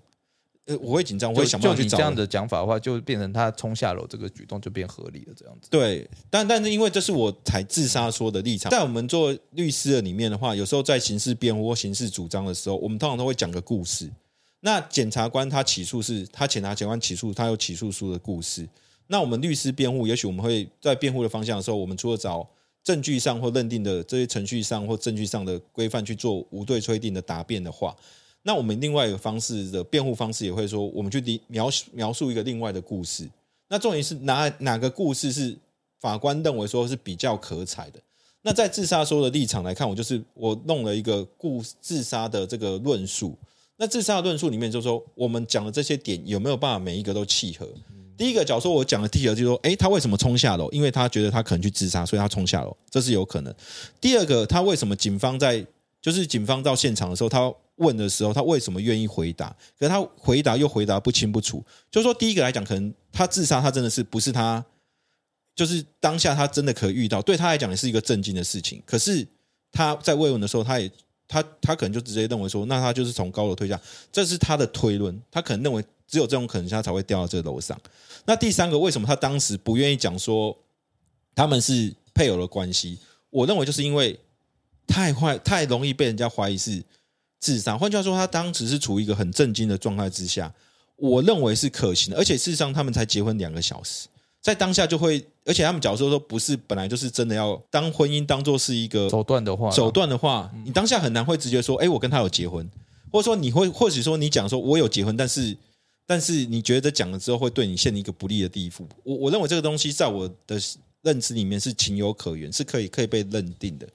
呃，我会紧张，我会想办法去找这样的讲法的话，就变成他冲下楼这个举动就变合理了，这样子。对，但但是因为这是我才自杀说的立场，在我们做律师的里面的话，有时候在刑事辩护或刑事主张的时候，我们通常都会讲个故事。那检察官他起诉是他检察官起诉，他有起诉书的故事。那我们律师辩护，也许我们会在辩护的方向的时候，我们除了找证据上或认定的这些程序上或证据上的规范去做无对推定的答辩的话，那我们另外一个方式的辩护方式也会说，我们去描描述一个另外的故事。那重点是哪哪个故事是法官认为说是比较可采的？那在自杀说的立场来看，我就是我弄了一个故自杀的这个论述。那自杀的论述里面，就是说我们讲的这些点有没有办法每一个都契合？第一个，假如说我讲的契合，就是说，诶，他为什么冲下楼？因为他觉得他可能去自杀，所以他冲下楼，这是有可能。第二个，他为什么警方在就是警方到现场的时候，他问的时候，他为什么愿意回答？可是他回答又回答不清不楚。就是说，第一个来讲，可能他自杀，他真的是不是他，就是当下他真的可以遇到，对他来讲也是一个震惊的事情。可是他在慰问的时候，他也他他可能就直接认为说，那他就是从高楼推下，这是他的推论。他可能认为只有这种可能性，他才会掉到这个楼上。那第三个，为什么他当时不愿意讲说他们是配偶的关系？我认为就是因为太坏，太容易被人家怀疑是智商。换句话说，他当时是处于一个很震惊的状态之下，我认为是可行的。而且事实上，他们才结婚两个小时，在当下就会，而且他们假如说不是本来就是真的要当婚姻当做是一个手段的话，手段的话，你当下很难会直接说，哎，我跟他有结婚，或者说你会，或许说你讲说我有结婚，但是但是你觉得讲了之后会对你陷一个不利的地步。我我认为这个东西在我的认知里面是情有可原，是可以可以被认定的。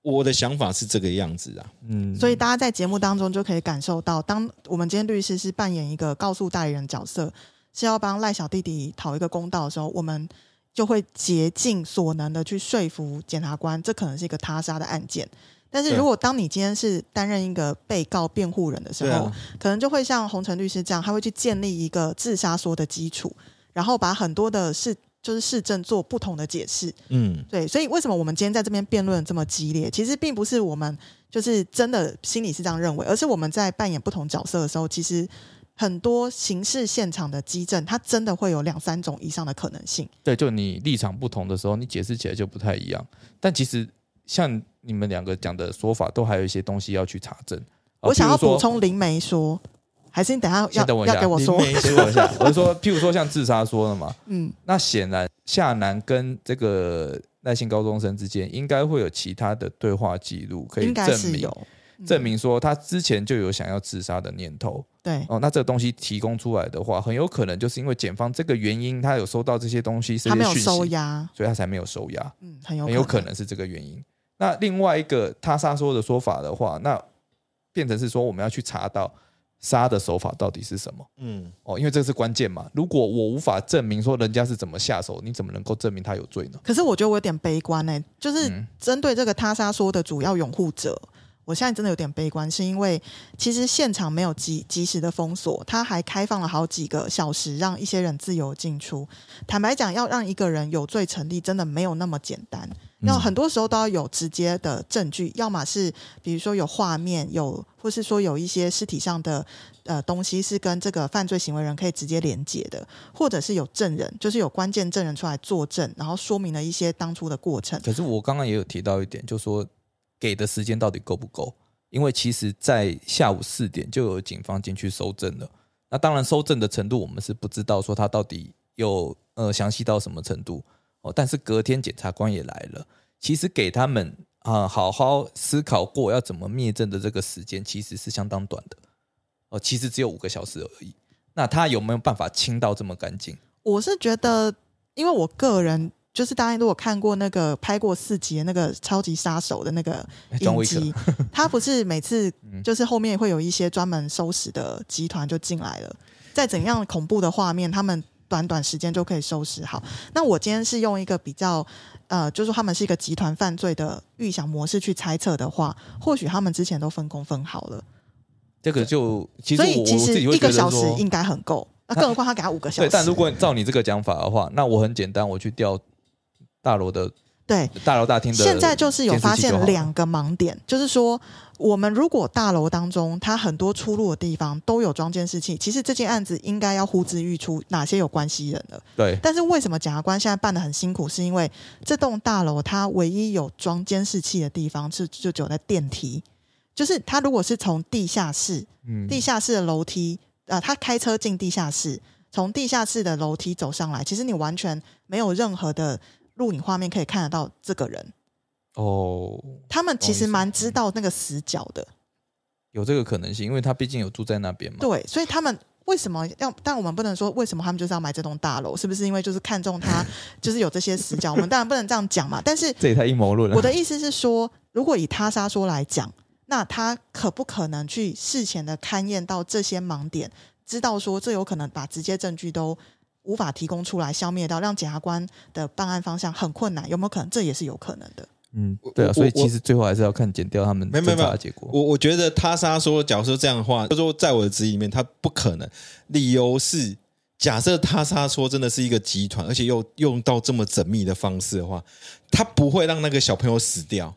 我的想法是这个样子啊，嗯，所以大家在节目当中就可以感受到，当我们今天律师是扮演一个告诉代理人角色，是要帮赖小弟弟讨一个公道的时候，我们就会竭尽所能的去说服检察官，这可能是一个他杀的案件。但是如果当你今天是担任一个被告辩护人的时候，啊，可能就会像洪晨律师这样，他会去建立一个自杀说的基础，然后把很多的事就是事证做不同的解释。嗯，对，所以为什么我们今天在这边辩论这么激烈？其实并不是我们就是真的心里是这样认为，而是我们在扮演不同角色的时候，其实很多刑事现场的基证，它真的会有两三种以上的可能性。对，就你立场不同的时候，你解释起来就不太一样。但其实像你们两个讲的说法，都还有一些东西要去查证。哦我想要补充灵媒说，还是你等一下要等我一下要给我一下，(laughs) 我是说，譬如说像自杀说了嘛，嗯，那显然夏楠跟这个耐心高中生之间应该会有其他的对话记录可以证明证明说他之前就有想要自杀的念头。对。哦。那这个东西提供出来的话，很有可能就是因为检方这个原因，他有收到这些东西，这他没有收押，所以他才没有收押，嗯，很有很有可能是这个原因。那另外一个他杀说的说法的话，那变成是说我们要去查到杀的手法到底是什么。嗯，哦，因为这是关键嘛。如果我无法证明说人家是怎么下手，你怎么能够证明他有罪呢？可是我觉得我有点悲观呢、就是嗯针对这个他杀说的主要拥护者，我现在真的有点悲观，是因为其实现场没有及及时的封锁，他还开放了好几个小时，让一些人自由进出。坦白讲，要让一个人有罪成立，真的没有那么简单。要很多时候都要有直接的证据，要么是比如说有画面，有或是说有一些尸体上的呃东西是跟这个犯罪行为人可以直接连接的，或者是有证人，就是有关键证人出来作证，然后说明了一些当初的过程。可是我刚刚也有提到一点，就说给的时间到底够不够？因为其实，在下午四点就有警方进去搜证了。那当然，搜证的程度我们是不知道，说他到底有呃详细到什么程度。哦，但是隔天检察官也来了，其实给他们啊好好思考过要怎么灭证的这个时间其实是相当短的，哦，其实只有五个小时而已。那他有没有办法清到这么干净？我是觉得，因为我个人就是大家如果看过那个拍过四集的那个超级杀手的那个影集，(laughs) 他不是每次就是后面会有一些专门收拾的集团就进来了，在怎样恐怖的画面，他们。短短时间就可以收拾好。那我今天是用一个比较呃，就是说他们是一个集团犯罪的预想模式去猜测的话，或许他们之前都分工分好了。这个就其实所以其实一个小时应该很够。那更何况他给他五个小时。对，但如果照你这个讲法的话，那我很简单，我去调大楼的。对，大楼大厅的现在就是有发现两个盲点，就是说，我们如果大楼当中它很多出入的地方都有装监视器，其实这件案子应该要呼之欲出，哪些有关系人了。对，但是为什么检察官现在办的很辛苦？是因为这栋大楼它唯一有装监视器的地方是就只有在电梯，就是他如果是从地下室，嗯，地下室的楼梯，呃，他开车进地下室，从地下室的楼梯走上来，其实你完全没有任何的。录影画面可以看得到这个人哦，他们其实蛮知道那个死角的，有这个可能性，因为他毕竟有住在那边嘛。对，所以他们为什么要？但我们不能说为什么他们就是要买这栋大楼，是不是因为就是看中他，(laughs) 就是有这些死角？我们当然不能这样讲嘛。但是这也太阴谋论了。我的意思是说，如果以他杀说来讲，那他可不可能去事前的勘验到这些盲点，知道说这有可能把直接证据都。无法提供出来消灭到，让检察官的办案方向很困难，有没有可能？这也是有可能的。嗯，对啊，所以其实最后还是要看减掉他们没没没结果。我我觉得他杀说，假如说这样的话，就说在我的质疑里面，他不可能。理由是，假设他杀说真的是一个集团，而且又用到这么缜密的方式的话，他不会让那个小朋友死掉。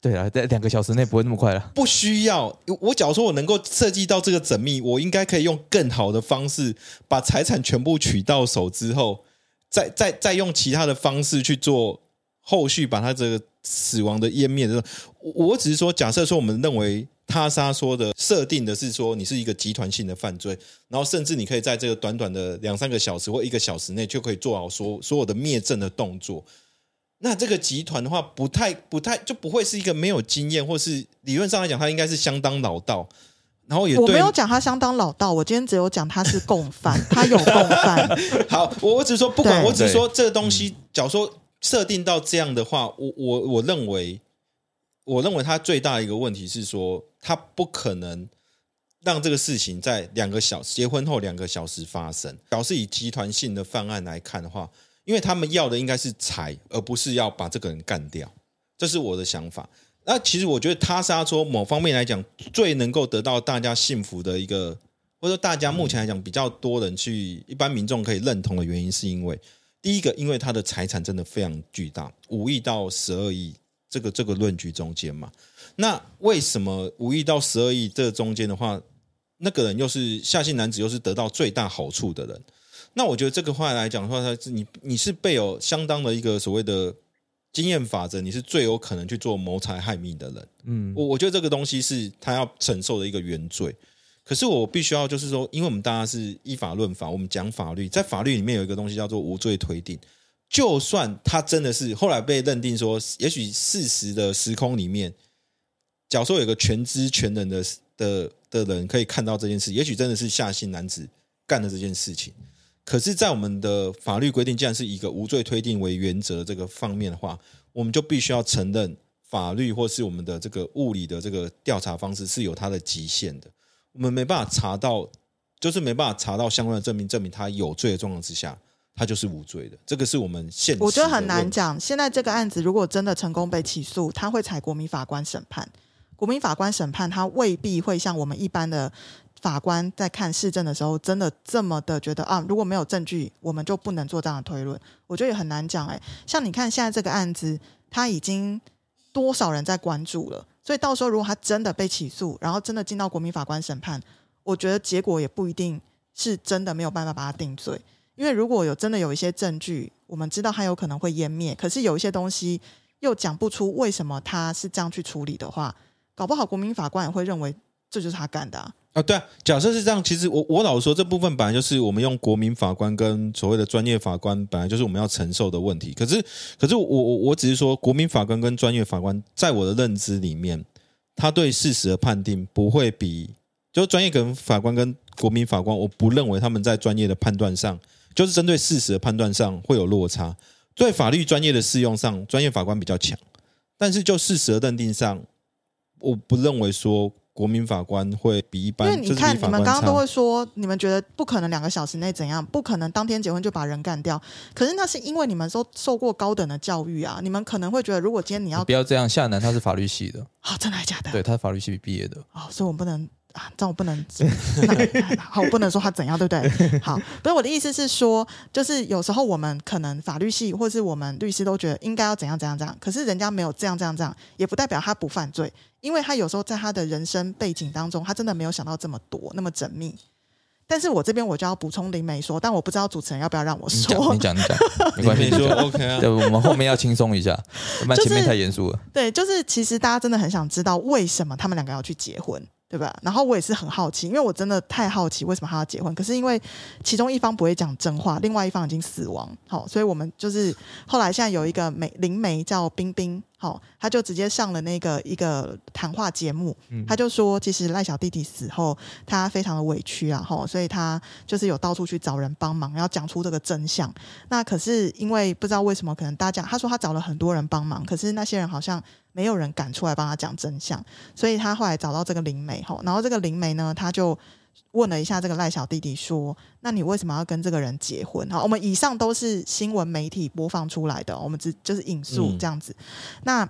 对啊，在两个小时内不会那么快了。不需要我，假如说我能够设计到这个缜密，我应该可以用更好的方式把财产全部取到手之后，再再再用其他的方式去做后续把他这个死亡的湮灭的。我我只是说，假设说我们认为他杀说的设定的是说你是一个集团性的犯罪，然后甚至你可以在这个短短的两三个小时或一个小时内就可以做好所所有的灭证的动作。那这个集团的话，不太不太就不会是一个没有经验，或是理论上来讲，他应该是相当老道。然后也我没有讲他相当老道，我今天只有讲他是共犯，(laughs) 他有共犯。(laughs) 好，我我只是说，不管我只是说这个东西，假如说设定到这样的话，我我我认为，我认为他最大的一个问题是说，他不可能让这个事情在两个小时结婚后两个小时发生。表示以集团性的犯案来看的话。因为他们要的应该是财，而不是要把这个人干掉，这是我的想法。那其实我觉得他杀说某方面来讲，最能够得到大家幸福的一个，或者说大家目前来讲比较多人去一般民众可以认同的原因，是因为第一个，因为他的财产真的非常巨大，五亿到十二亿这个这个论据中间嘛。那为什么五亿到十二亿这中间的话，那个人又是夏姓男子，又是得到最大好处的人？那我觉得这个话来讲的话，他是你你是备有相当的一个所谓的经验法则，你是最有可能去做谋财害命的人。嗯，我我觉得这个东西是他要承受的一个原罪。可是我必须要就是说，因为我们大家是依法论法，我们讲法律，在法律里面有一个东西叫做无罪推定。就算他真的是后来被认定说，也许事实的时空里面，假说有个全知全能的的的人可以看到这件事，也许真的是夏姓男子干的这件事情。可是，在我们的法律规定，既然是一个无罪推定为原则这个方面的话，我们就必须要承认法律或是我们的这个物理的这个调查方式是有它的极限的。我们没办法查到，就是没办法查到相关的证明，证明他有罪的状况之下，他就是无罪的。这个是我们现我觉得很难讲。现在这个案子如果真的成功被起诉，他会采国民法官审判。国民法官审判他未必会像我们一般的法官在看市政的时候，真的这么的觉得啊，如果没有证据，我们就不能做这样的推论。我觉得也很难讲哎。像你看现在这个案子，他已经多少人在关注了，所以到时候如果他真的被起诉，然后真的进到国民法官审判，我觉得结果也不一定是真的没有办法把他定罪。因为如果有真的有一些证据，我们知道他有可能会湮灭，可是有一些东西又讲不出为什么他是这样去处理的话，搞不好国民法官也会认为这就是他干的啊。啊，对啊，假设是这样，其实我我老实说，这部分本来就是我们用国民法官跟所谓的专业法官，本来就是我们要承受的问题。可是，可是我我我只是说，国民法官跟专业法官，在我的认知里面，他对事实的判定不会比，就专业跟法官跟国民法官，我不认为他们在专业的判断上，就是针对事实的判断上会有落差。对法律专业的适用上，专业法官比较强，但是就事实的认定上，我不认为说。国民法官会比一般，因为你看，你们刚刚都会说，你们觉得不可能两个小时内怎样，不可能当天结婚就把人干掉。可是那是因为你们受受过高等的教育啊，你们可能会觉得，如果今天你要不要这样，夏楠他是法律系的，啊，真的还假的？对，他是法律系毕业的，哦，所以我们不能。啊，这我不能，好，我不能说他怎样，对不对？(laughs) 好，不是我的意思是说，就是有时候我们可能法律系或是我们律师都觉得应该要怎样怎样怎样，可是人家没有这样这样这样，也不代表他不犯罪，因为他有时候在他的人生背景当中，他真的没有想到这么多那么缜密。(laughs) 但是我这边我就要补充林梅说，但我不知道主持人要不要让我说。你讲，你讲，没关系，(laughs) 说 OK 啊。对，我们后面要轻松一下，不然前面太严肃了。对，就是其实大家真的很想知道为什么他们两个要去结婚。对吧？然后我也是很好奇，因为我真的太好奇为什么他要结婚。可是因为其中一方不会讲真话，另外一方已经死亡，好，所以我们就是后来现在有一个美灵媒叫冰冰，好，他就直接上了那个一个谈话节目，他就说，其实赖小弟弟死后，他非常的委屈啊，哈，所以他就是有到处去找人帮忙，要讲出这个真相。那可是因为不知道为什么，可能大家他说他找了很多人帮忙，可是那些人好像。没有人敢出来帮他讲真相，所以他后来找到这个灵媒哈，然后这个灵媒呢，他就问了一下这个赖小弟弟说：“那你为什么要跟这个人结婚？”哈，我们以上都是新闻媒体播放出来的，我们只就是引述这样子。那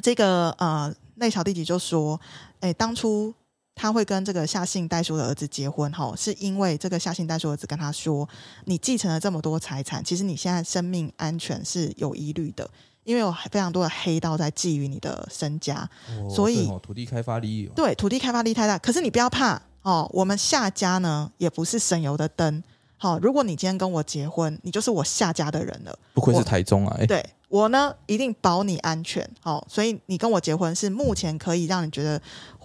这个呃赖小弟弟就说：“哎，当初他会跟这个夏信代叔的儿子结婚，哈，是因为这个夏信代叔儿子跟他说，你继承了这么多财产，其实你现在生命安全是有疑虑的。”因为有非常多的黑道在觊觎你的身家，所以土地开发利益对土地开发利益太大。可是你不要怕哦，我们夏家呢也不是省油的灯。好，如果你今天跟我结婚，你就是我夏家的人了。不愧是台中啊！对。我呢，一定保你安全，好，所以你跟我结婚是目前可以让你觉得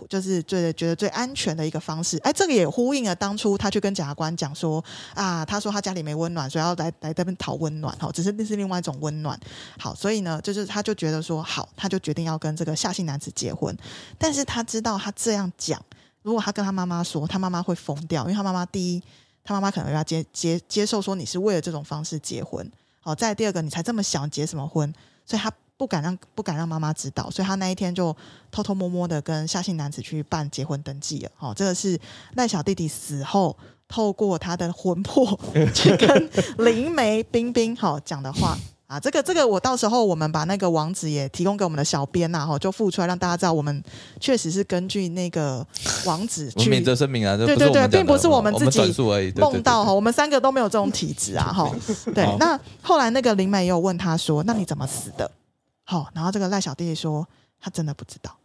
就是最觉得最安全的一个方式。哎，这个也呼应了当初他去跟检察官讲说啊，他说他家里没温暖，所以要来来这边讨温暖，好，只是那是另外一种温暖。好，所以呢，就是他就觉得说好，他就决定要跟这个夏姓男子结婚。但是他知道他这样讲，如果他跟他妈妈说，他妈妈会疯掉，因为他妈妈第一，他妈妈可能要接接接受说你是为了这种方式结婚。好，再第二个，你才这么小结什么婚？所以他不敢让不敢让妈妈知道，所以他那一天就偷偷摸摸的跟夏姓男子去办结婚登记了。好，这个是赖小弟弟死后透过他的魂魄 (laughs) 去跟 (laughs) 灵媒冰冰好讲的话。啊，这个这个，我到时候我们把那个网址也提供给我们的小编呐，哈，就附出来让大家知道，我们确实是根据那个网址 (laughs) 去免责声明啊，对对对，并不是我们自己梦到哈，我们三个都没有这种体质啊，哈，(laughs) 对。那后来那个林美也有问他说，那你怎么死的？好，然后这个赖小弟弟说，他真的不知道，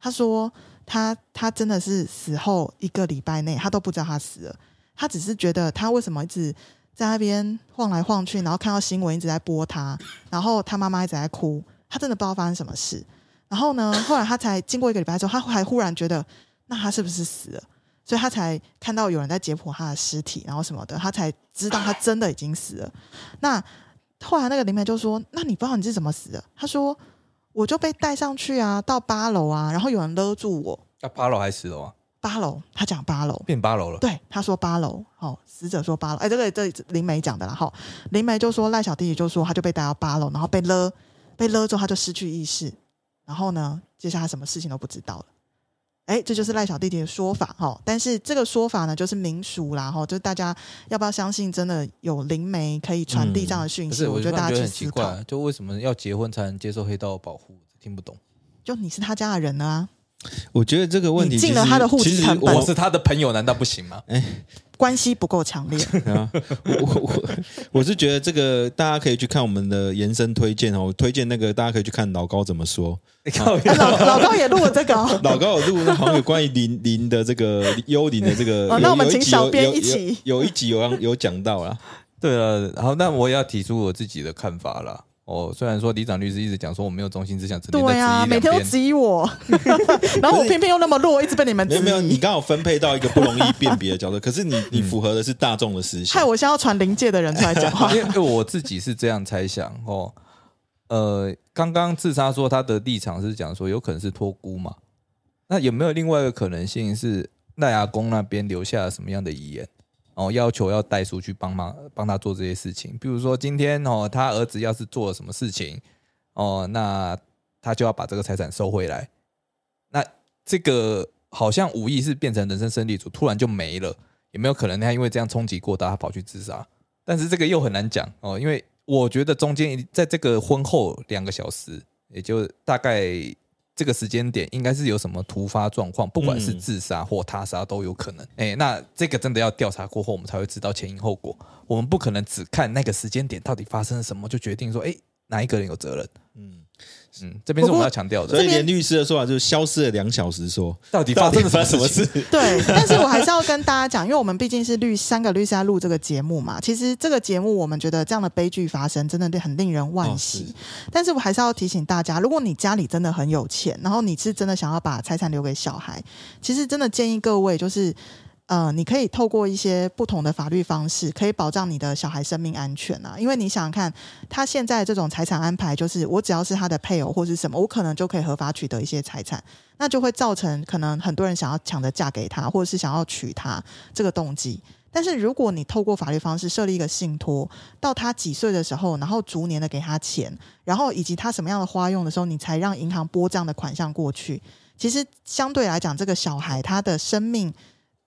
他说他他真的是死后一个礼拜内，他都不知道他死了，他只是觉得他为什么一直。在那边晃来晃去，然后看到新闻一直在播他，(laughs) 然后他妈妈一直在哭，他真的不知道发生什么事。然后呢，后来他才经过一个礼拜之后，他还忽然觉得，那他是不是死了？所以他才看到有人在解剖他的尸体，然后什么的，他才知道他真的已经死了。(laughs) 那后来那个灵媒就说：“那你不知道你是怎么死的？”他说：“我就被带上去啊，到八楼啊，然后有人勒住我。”那八楼还是十楼啊？八楼，他讲八楼变八楼了。对，他说八楼。好，死者说八楼。哎，这个这林梅讲的啦。哈，林梅就说赖小弟弟就说他就被带到八楼，然后被勒，被勒之后他就失去意识，然后呢，接下来什么事情都不知道了。哎，这就是赖小弟弟的说法。哈，但是这个说法呢，就是民俗啦。哈，就是大家要不要相信真的有灵媒可以传递这样的讯息？我觉得大家去思考。就为什么要结婚才能接受黑道保护？听不懂。就你是他家的人呢？我觉得这个问题进了他的户籍其实成本我我是他的朋友，难道不行吗？哎关系不够强烈。(laughs) 啊，我我我 (laughs) 我是觉得这个大家可以去看我们的延伸推荐哦，我推荐那个大家可以去看老高怎么说。老老高也录了这个哦，(laughs) 老高有录那好像有关于林林的这个幽灵的这个，哦那我们请小编一起有有一集有让有讲到啦。对了，好，那我也要提出我自己的看法啦。哦，虽然说李长律师一直讲说我没有中心思想，整天对啊，每天都质疑我，(laughs) 然后我偏偏又那么弱，一直被你们质没有没有，你，刚好分配到一个不容易辨别的角色，(laughs) 可是你你符合的是大众的思想害。我现在要传灵界的人出来讲话因。为 (laughs) 因为我自己是这样猜想哦。呃，刚刚自杀说他的立场是讲说有可能是托孤嘛，那有没有另外一个可能性是赖阿公那边留下了什么样的遗言？哦，要求要代书去帮忙帮他做这些事情，比如说今天哦，他儿子要是做了什么事情，哦，那他就要把这个财产收回来。那这个好像无意是变成人生胜利组，突然就没了，有没有可能他因为这样冲击过大，他跑去自杀？但是这个又很难讲哦，因为我觉得中间在这个婚后两个小时，也就大概这个时间点，应该是有什么突发状况，不管是嗯自杀或他杀都有可能。哎、那这个真的要调查过后，我们才会知道前因后果。我们不可能只看那个时间点到底发生了什么，就决定说，哎、哪一个人有责任？嗯，嗯，这边是我们要强调的，所以连律师的说法就是消失了两小时说，到底到底发生了什么事？对，(laughs) 但是我还是要跟大家讲，因为我们毕竟是律三个律师在录这个节目嘛。其实这个节目，我们觉得这样的悲剧发生，真的很令人惋哦惜。是但是我还是要提醒大家，如果你家里真的很有钱，然后你是真的想要把财产留给小孩，其实真的建议各位就是。呃，你可以透过一些不同的法律方式，可以保障你的小孩生命安全啊。因为你想想看，他现在这种财产安排，就是我只要是他的配偶或是什么，我可能就可以合法取得一些财产，那就会造成可能很多人想要抢着嫁给他，或者是想要娶她这个动机。但是如果你透过法律方式设立一个信托，到他几岁的时候，然后逐年的给他钱，然后以及他什么样的花用的时候，你才让银行拨这样的款项过去。其实相对来讲，这个小孩他的生命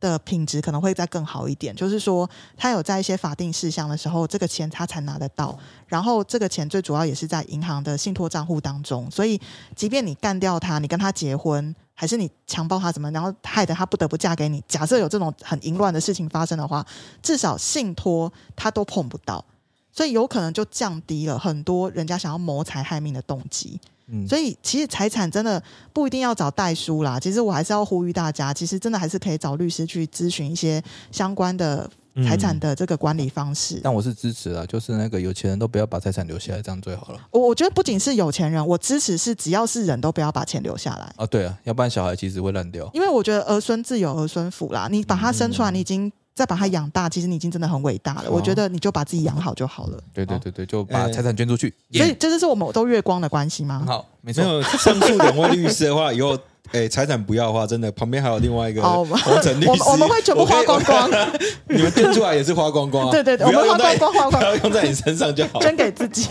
的品质可能会再更好一点。就是说，他有在一些法定事项的时候，这个钱他才拿得到。然后这个钱最主要也是在银行的信托账户当中，所以即便你干掉他，你跟他结婚，还是你强暴他怎么，然后害得他不得不嫁给你，假设有这种很淫乱的事情发生的话，至少信托他都碰不到。所以有可能就降低了很多人家想要谋财害命的动机。嗯，所以其实财产真的不一定要找代书啦。其实我还是要呼吁大家，其实真的还是可以找律师去咨询一些相关的财产的这个管理方式。但我是支持啊，就是那个有钱人都不要把财产留下来，这样最好了。我我觉得不仅是有钱人，我支持是只要是人都不要把钱留下来，啊，对啊，要不然小孩其实会烂掉。因为我觉得儿孙自有儿孙福啦。你把他生出来，你已经再把它养大，其实你已经真的很伟大了。我觉得你就把自己养好就好了。对对对对，就把财产捐出去。所以这就是我们都月光的关系吗？好，没错。上述两位律师的话，以后哎财产不要的话，真的旁边还有另外一个哦红尘律师，(laughs) 我们我们会全部花光光，(laughs) 你们捐出来也是花光光啊。对 (laughs) 对对，我们花光光花光不要用在你身上就好。捐给自己。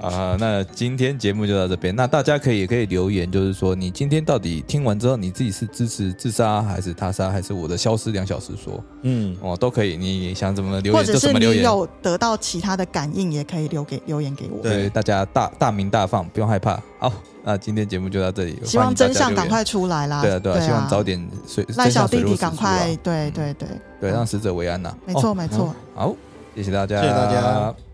啊，那今天节目就到这边。那大家可以也可以留言，就是说你今天到底听完之后，你自己是支持自杀，还是他杀，还是我的消失两小时说嗯，哦，都可以。你想怎么留言就是怎么留言。你有得到其他的感应，也可以留给留言给我。对对，大家大大鸣大放，不用害怕。好，那今天节目就到这里。希望真相赶快出来啦！对啊对啊，希望早点水赖小弟弟赶快，对对对，对，让死者为安呐。没错哦没错。好，谢谢大家，谢谢大家。